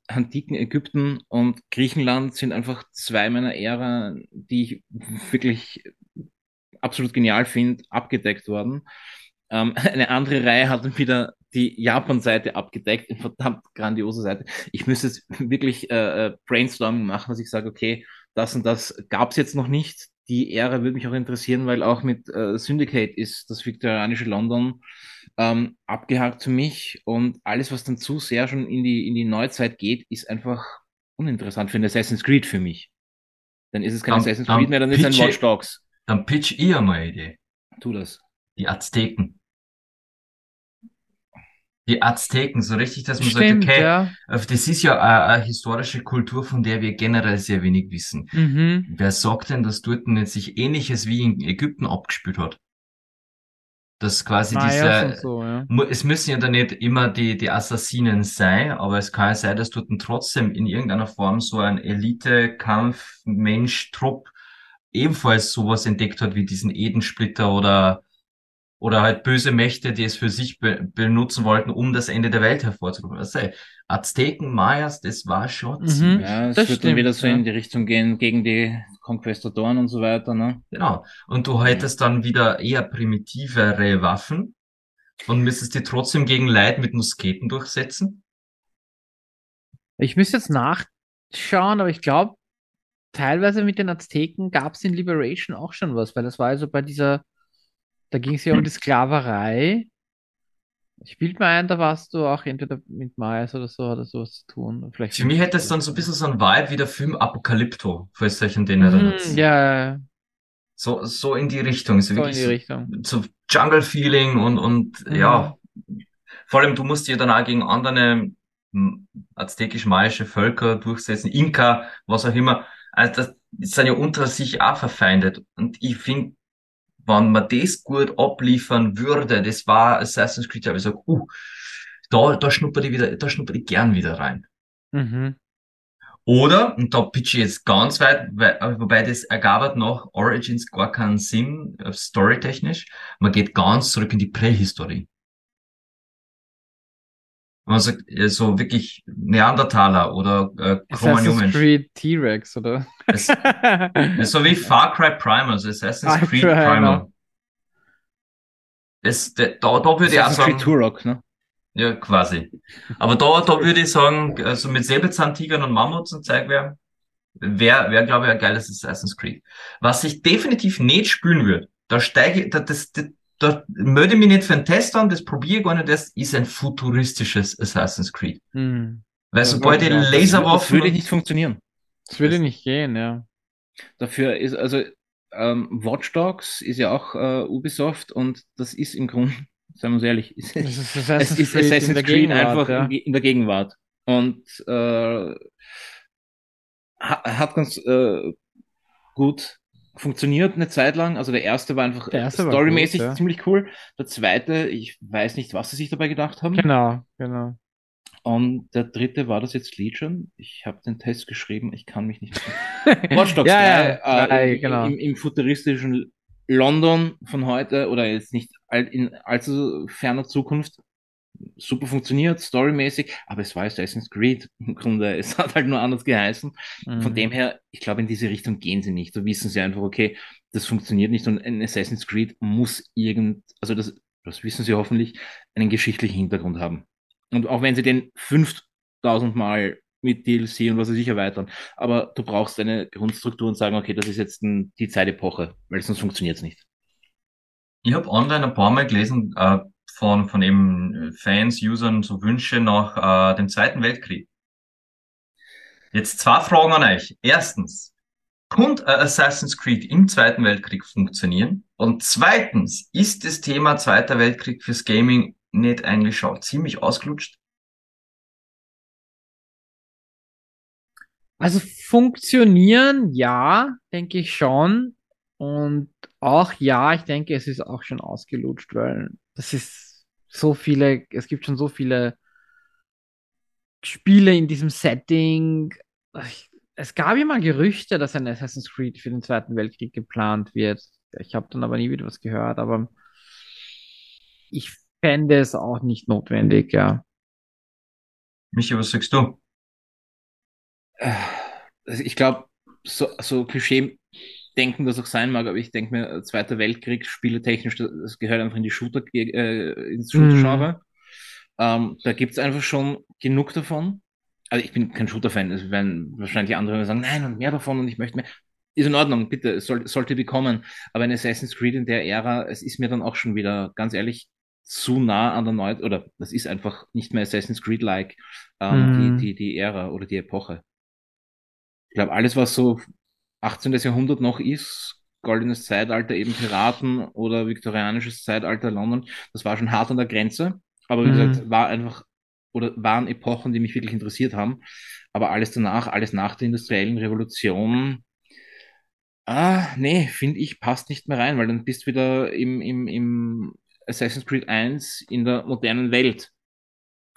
antiken Ägypten und Griechenland sind einfach zwei meiner Ära, die ich wirklich absolut genial finde, abgedeckt worden. Ähm, eine andere Reihe hat wieder die Japan-Seite abgedeckt, eine verdammt grandiose Seite. Ich müsste jetzt wirklich äh, äh, Brainstorming machen, dass ich sage, okay, das und das gab es jetzt noch nicht. Die Ära würde mich auch interessieren, weil auch mit äh, Syndicate ist das viktorianische London ähm, abgehakt für mich und alles, was dann zu sehr schon in die, in die Neuzeit geht, ist einfach uninteressant für ein Assassin's Creed für mich. Dann ist es kein Dann- Assassin's Creed mehr, dann ist es ein pitche- Watch Dogs. Dann pitch einmal eine Idee. Tu das. Die Azteken. Die Azteken, so richtig, dass man Stimmt, sagt, okay, ja. äh, das ist ja eine, eine historische Kultur, von der wir generell sehr wenig wissen. Mhm. Wer sagt denn, dass dort nicht sich Ähnliches wie in Ägypten abgespielt hat? Dass quasi Mayas und diese, so, ja. es müssen ja dann nicht immer die, die Assassinen sein, aber es kann ja sein, dass dort trotzdem in irgendeiner Form so ein Elite-Kampf, Mensch, Trupp ebenfalls sowas entdeckt hat wie diesen Edensplitter oder, oder halt böse Mächte, die es für sich be benutzen wollten, um das Ende der Welt hervorzurufen. Also, Azteken, Mayas, das war schon Mhm. ziemlich Ja, es Das wird dann wieder stimmt, so ja. in die Richtung gehen gegen die Conquistadoren und so weiter, ne? Genau. Und du hättest dann wieder eher primitivere Waffen und müsstest die trotzdem gegen Leid mit Musketen durchsetzen. Ich müsste jetzt nachschauen, aber ich glaube, teilweise mit den Azteken gab es in Liberation auch schon was, weil das war also bei dieser, da ging es ja um die Sklaverei. Ich bild mir ein, da warst du auch entweder mit Mayas oder so oder sowas zu tun. Vielleicht Für mich hätte es dann so ein bisschen so ein Vibe wie der Film Apocalypto, falls euch an den erinnert. Mhm, ja, So, so in die Richtung. So so in die so, Richtung. so Jungle-Feeling und, und Mhm. ja, vor allem du musst dir dann auch gegen andere hm, aztekisch-mayische Völker durchsetzen, Inka, was auch immer. Also das, sind ja unter sich auch verfeindet. Und ich finde, wenn man das gut abliefern würde, das war Assassin's Creed, da habe ich gesagt, uh, da, da schnuppere ich wieder, da schnuppere ich gern wieder rein. Mhm. Oder, und da pitch ich jetzt ganz weit, wobei das ergab hat nach Origins gar keinen Sinn, äh, storytechnisch. Man geht ganz zurück in die Prähistorie. Man sagt, äh, so wirklich Neandertaler oder äh, Assassin's. Creed T-Rex, oder? Es- Das so wie Far Cry Primal, also Assassin's Far Creed Primal. Das, da, da da würde ich auch Assassin's Creed sagen, Turok, ne? ja, quasi. Aber da, da würde ich sagen, also mit Säbelzahntigern und Mammuts und Zeug wäre, wäre, wär, glaube ich, ein geiles Assassin's Creed. Was ich definitiv nicht spielen würde, da steige ich, da, das, da, da melde ich mich nicht für einen Test an, das probiere ich gar nicht erst, ist ein futuristisches Assassin's Creed. Hm. Weil Das sobald die auch. Das Laserwaffen würde nicht funktionieren. Das würde nicht gehen, ja. Dafür ist, also, ähm, Watch Dogs ist ja auch äh, Ubisoft und das ist im Grunde, seien wir uns ehrlich, ist, Das es ist Assassin's ist Creed in Assassin's der Creed Gegenwart, einfach ja. in, der Gegenwart. Und äh, ha- hat ganz äh, gut funktioniert eine Zeit lang. Also der erste war einfach storymäßig ja. ziemlich cool. Der zweite, ich weiß nicht, was sie sich dabei gedacht haben. Genau, genau. Und der dritte war das jetzt Legion. Ich habe den Test geschrieben, ich kann mich nicht Watch Dogs Ja, 3, ja, äh, im, genau. im, im futuristischen London von heute oder jetzt nicht all, in allzu ferner Zukunft super funktioniert, storymäßig, aber es war Assassin's Creed im Grunde. Es hat halt nur anders geheißen. Von Mhm. dem her, ich glaube, in diese Richtung gehen sie nicht. Da wissen sie einfach, okay, das funktioniert nicht und ein Assassin's Creed muss irgend, also das, das wissen sie hoffentlich, einen geschichtlichen Hintergrund haben. Und auch wenn sie den 5000 Mal mit DLC und was weiß ich erweitern, aber du brauchst eine Grundstruktur und sagen, okay, das ist jetzt ein, die Zeitepoche, weil sonst funktioniert es nicht. Ich habe online ein paar Mal gelesen äh, von, von eben Fans, Usern so Wünsche nach äh, dem Zweiten Weltkrieg. Jetzt zwei Fragen an euch. Erstens, ein Assassin's Creed im Zweiten Weltkrieg funktionieren? Und zweitens, ist das Thema Zweiter Weltkrieg fürs Gaming nicht eigentlich schon ziemlich ausgelutscht? Also funktionieren, ja, denke ich schon. Und auch ja, ich denke, es ist auch schon ausgelutscht, weil das ist so viele, es gibt schon so viele Spiele in diesem Setting. Ich, es gab ja mal Gerüchte, dass ein Assassin's Creed für den Zweiten Weltkrieg geplant wird. Ich habe dann aber nie wieder was gehört, aber ich fände es auch nicht notwendig, ja. Michi, was sagst du? Also ich glaube, so, so Klischee denken das auch sein mag, aber ich denke mir, Zweiter Weltkrieg, spieletechnisch, das gehört einfach in die Shooter, äh, ins Shooter-Genre. Mhm. Ähm, da gibt's einfach schon genug davon. Also ich bin kein Shooter-Fan, es werden wahrscheinlich andere sagen, nein, und mehr davon und ich möchte mehr. Ist in Ordnung, bitte, es soll, sollte bekommen. Aber ein Assassin's Creed in der Ära, es ist mir dann auch schon wieder, ganz ehrlich, zu nah an der Neu oder das ist einfach nicht mehr Assassin's Creed-like, ähm, mm. die, die, die Ära oder die Epoche. Ich glaube, alles, was so 18. Jahrhundert noch ist, goldenes Zeitalter, eben Piraten oder viktorianisches Zeitalter London, das war schon hart an der Grenze. Aber wie mm. gesagt, war einfach oder waren Epochen, die mich wirklich interessiert haben. Aber alles danach, alles nach der industriellen Revolution, ah, nee, finde ich, passt nicht mehr rein, weil dann bist du wieder im, im, im Assassin's Creed 1 in der modernen Welt.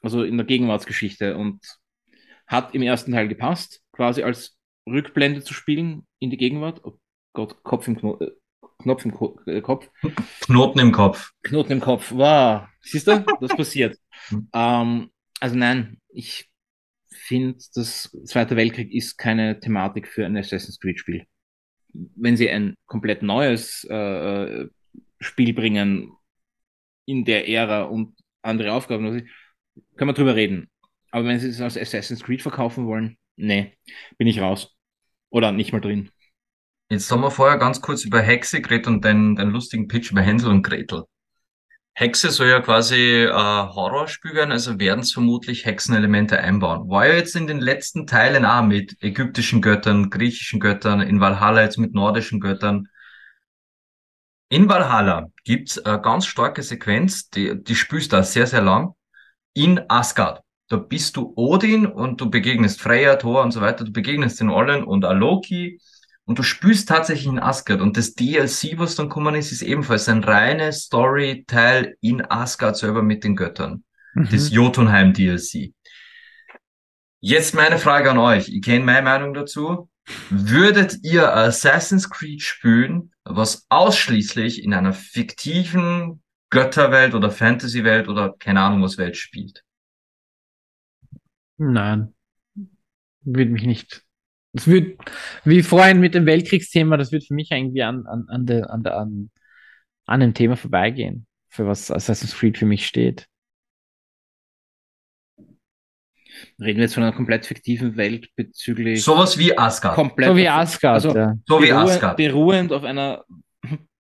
Also in der Gegenwartsgeschichte und hat im ersten Teil gepasst, quasi als Rückblende zu spielen in die Gegenwart. Oh Gott, Kopf im Kno äh, Knopf im Ko äh, Kopf. Knoten im Kopf. Knoten im Kopf. Wow. Siehst du, das passiert. ähm, also nein, ich finde, das Zweite Weltkrieg ist keine Thematik für ein Assassin's Creed Spiel. Wenn sie ein komplett neues äh, Spiel bringen in der Ära und andere Aufgaben, also, können wir drüber reden. Aber wenn sie es als Assassin's Creed verkaufen wollen, nee, bin ich raus. Oder nicht mal drin. Jetzt haben wir vorher ganz kurz über Hexe geredet und den, den lustigen Pitch über Hänsel und Gretel. Hexe soll ja quasi äh, Horrorspiel werden, also werden es vermutlich Hexenelemente einbauen. War ja jetzt in den letzten Teilen auch mit ägyptischen Göttern, griechischen Göttern, in Valhalla jetzt mit nordischen Göttern. In Valhalla gibt's eine ganz starke Sequenz, die, die spielst da sehr, sehr lang, in Asgard. Da bist du Odin und du begegnest Freya, Thor und so weiter, du begegnest den allen und Loki und du spürst tatsächlich in Asgard. Und das DLC, was dann kommen ist, ist ebenfalls ein reines Story-Teil in Asgard selber mit den Göttern. Mhm. Das Jotunheim DLC. Jetzt meine Frage an euch. Ich kenne meine Meinung dazu. Würdet ihr Assassin's Creed spielen, was ausschließlich in einer fiktiven Götterwelt oder Fantasy-Welt oder keine Ahnung was Welt spielt? Nein. Würde mich nicht das wird, wie vorhin mit dem Weltkriegsthema, das wird für mich irgendwie an, an, an, der, an, der, an, an dem Thema vorbeigehen, für was Assassin's Creed für mich steht. Reden wir jetzt von einer komplett fiktiven Welt bezüglich. Sowas wie Asgard. Komplett so wie Asgard. Also ja. So wie Asgard. Beruhend auf einer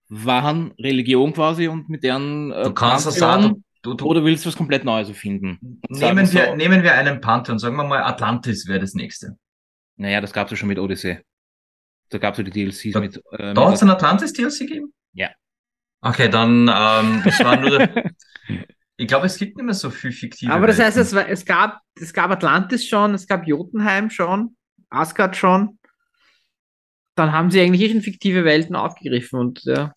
wahren Religion quasi und mit deren. Äh, du kannst das sagen. Du, du, oder willst du was komplett Neues erfinden? Nehmen wir, so, nehmen wir einen Pantheon, sagen wir mal Atlantis wäre das nächste. Naja, das gab es ja schon mit Odyssey. Da gab es ja die DLCs da, mit. Äh, da hat es ein Atlantis DLC gegeben? Ja. Okay, dann ähm, war nur. ich glaube, es gibt nicht mehr so viel fiktive. Aber das heißt, es, war, es, gab, es gab Atlantis schon, es gab Jotunheim schon, Asgard schon. Dann haben sie eigentlich schon fiktive Welten aufgegriffen und ja.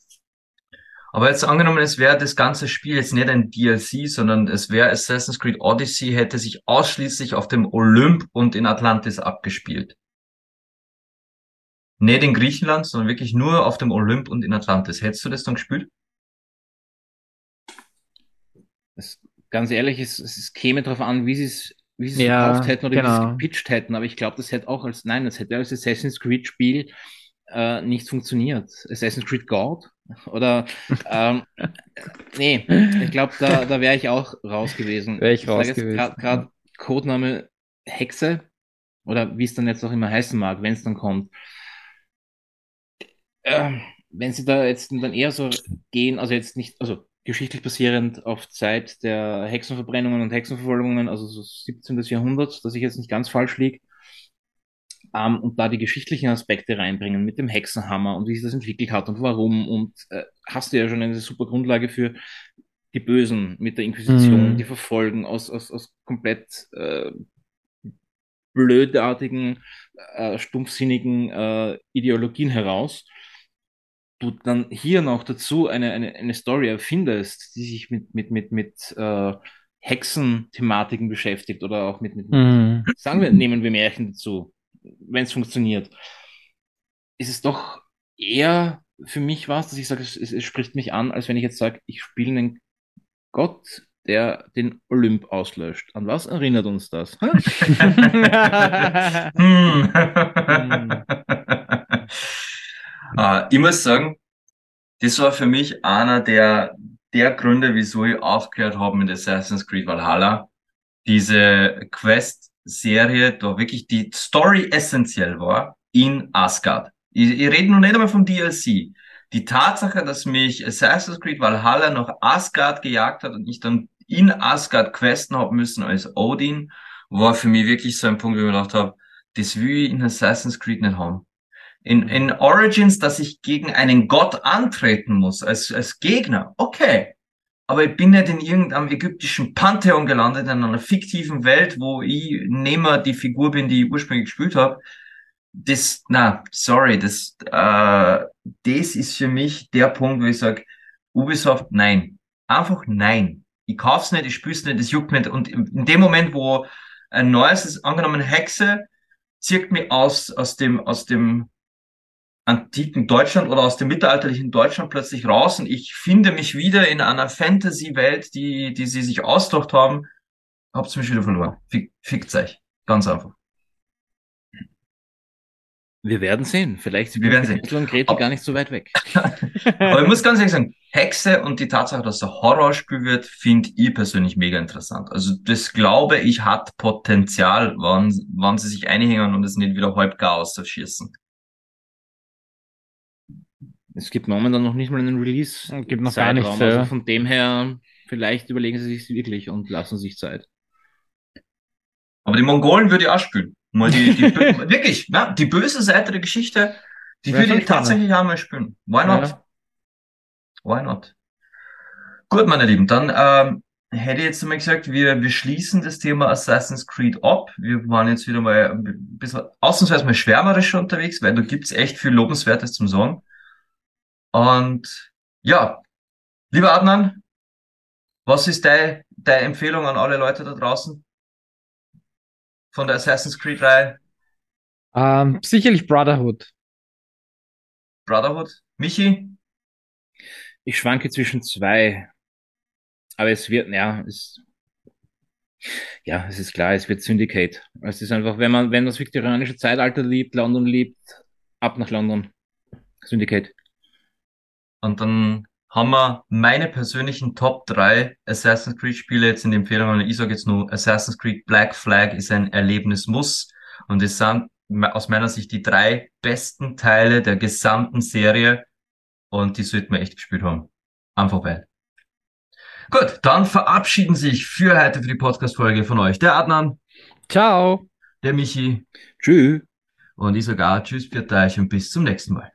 Aber jetzt angenommen, es wäre das ganze Spiel jetzt nicht ein DLC, sondern es wäre Assassin's Creed Odyssey, hätte sich ausschließlich auf dem Olymp und in Atlantis abgespielt. Nicht in Griechenland, sondern wirklich nur auf dem Olymp und in Atlantis. Hättest du das dann gespielt? Das, ganz ehrlich, es, es käme darauf an, wie sie es wie sie es ja, verkauft hätten oder genau. wie sie es gepitcht hätten. Aber ich glaube, das hätte auch als, nein, das hätte als Assassin's Creed Spiel äh, nicht funktioniert. Assassin's Creed God oder ähm, nee, ich glaube, da, da wäre ich auch raus gewesen. Wäre ich, ich raus gewesen. Gerade Codename Hexe oder wie es dann jetzt auch immer heißen mag, wenn es dann kommt. Äh, wenn sie da jetzt dann eher so gehen, also jetzt nicht, also geschichtlich basierend auf Zeit der Hexenverbrennungen und Hexenverfolgungen, also so 17. Jahrhundert, dass ich jetzt nicht ganz falsch liege, ähm, und da die geschichtlichen Aspekte reinbringen mit dem Hexenhammer und wie sich das entwickelt hat und warum. Und äh, hast du ja schon eine super Grundlage für die Bösen mit der Inquisition, mhm. die verfolgen aus, aus, aus komplett äh, blödartigen, äh, stumpfsinnigen äh, Ideologien heraus. Du dann hier noch dazu eine, eine, eine Story erfindest, die sich mit, mit, mit, mit äh, Hexen-Thematiken beschäftigt oder auch mit, mit, mhm. sagen wir, nehmen wir Märchen dazu wenn es funktioniert, ist es doch eher für mich was, dass ich sage, es, es, spricht mich an, als wenn ich jetzt sage, ich spiele einen Gott, der den Olymp auslöscht. An was erinnert uns das? uh, ich muss sagen, das war für mich einer der, der Gründe, wieso ich aufgehört habe mit Assassin's Creed Valhalla. Diese Quest-Serie, da wirklich die Story essentiell war in Asgard. Ich, ich rede noch nicht einmal vom DLC. Die Tatsache, dass mich Assassin's Creed Valhalla nach Asgard gejagt hat und ich dann in Asgard questen habe müssen als Odin, war für mich wirklich so ein Punkt, wo ich mir gedacht habe, das will ich in Assassin's Creed nicht haben. In, in Origins, dass ich gegen einen Gott antreten muss, als, als Gegner, okay. Aber ich bin nicht in irgendeinem ägyptischen Pantheon gelandet, in einer fiktiven Welt, wo ich nimmer die Figur bin, die ich ursprünglich gespielt habe. Das, na, sorry, das, äh, das ist für mich der Punkt, wo ich sage, Ubisoft, nein. Einfach nein ich kauf's nicht, ich spür's nicht, das juckt nicht. Und in dem Moment, wo ein neues, angenommen Hexe, zieht mich aus, aus dem, aus dem antiken Deutschland oder aus dem mittelalterlichen Deutschland plötzlich raus und ich finde mich wieder in einer Fantasy-Welt, die, die sie sich ausgedacht haben, habt's mich wieder verloren. Fick, fickt's euch. Ganz einfach. Wir werden sehen. Vielleicht sind wir werden sehen. und Gretel gar nicht so weit weg. Aber ich muss ganz ehrlich sagen, Hexe und die Tatsache, dass es ein Horrorspiel wird, finde ich persönlich mega interessant. Also das glaube ich hat Potenzial, wann, wann sie sich einhängen und es nicht wieder halb gar ausschießen. Es gibt momentan noch nicht mal einen Release. Es gibt noch gar nichts. Also von dem her, vielleicht überlegen sie sich wirklich und lassen sich Zeit. Aber die Mongolen würde ich auch spielen. Mal die, die wirklich, ja, die böse Seite der Geschichte, die würde ich tatsächlich auch mal spielen. Why not? Ja. Why not? Gut, meine Lieben, dann ähm, hätte ich jetzt einmal gesagt, wir, wir schließen das Thema Assassin's Creed ab. Wir waren jetzt wieder mal ein bisschen ausnahmsweise mal schwärmerischer unterwegs, weil da gibt's echt viel Lobenswertes zum Sagen. Und ja, lieber Adnan, was ist deine, deine Empfehlung an alle Leute da draußen von der Assassin's Creed-Reihe? Ähm, sicherlich Brotherhood. Brotherhood? Michi? Ich schwanke zwischen zwei. Aber es wird, ja, es, ja, es ist klar, es wird Syndicate. Es ist einfach, wenn man, wenn das viktorianische Zeitalter liebt, London liebt, ab nach London. Syndicate. Und dann haben wir meine persönlichen Top 3 Assassin's Creed Spiele jetzt in den Empfehlungen. Ich sage jetzt nur, Assassin's Creed Black Flag ist ein Erlebnis muss. Und es sind aus meiner Sicht die drei besten Teile der gesamten Serie. Und die sollten wir echt gespielt haben. Einfach weil. Gut, dann verabschieden sich für heute für die Podcast-Folge von euch der Adnan. Ciao. Der Michi. Tschüss. Und ich sogar Tschüss für euch und bis zum nächsten Mal.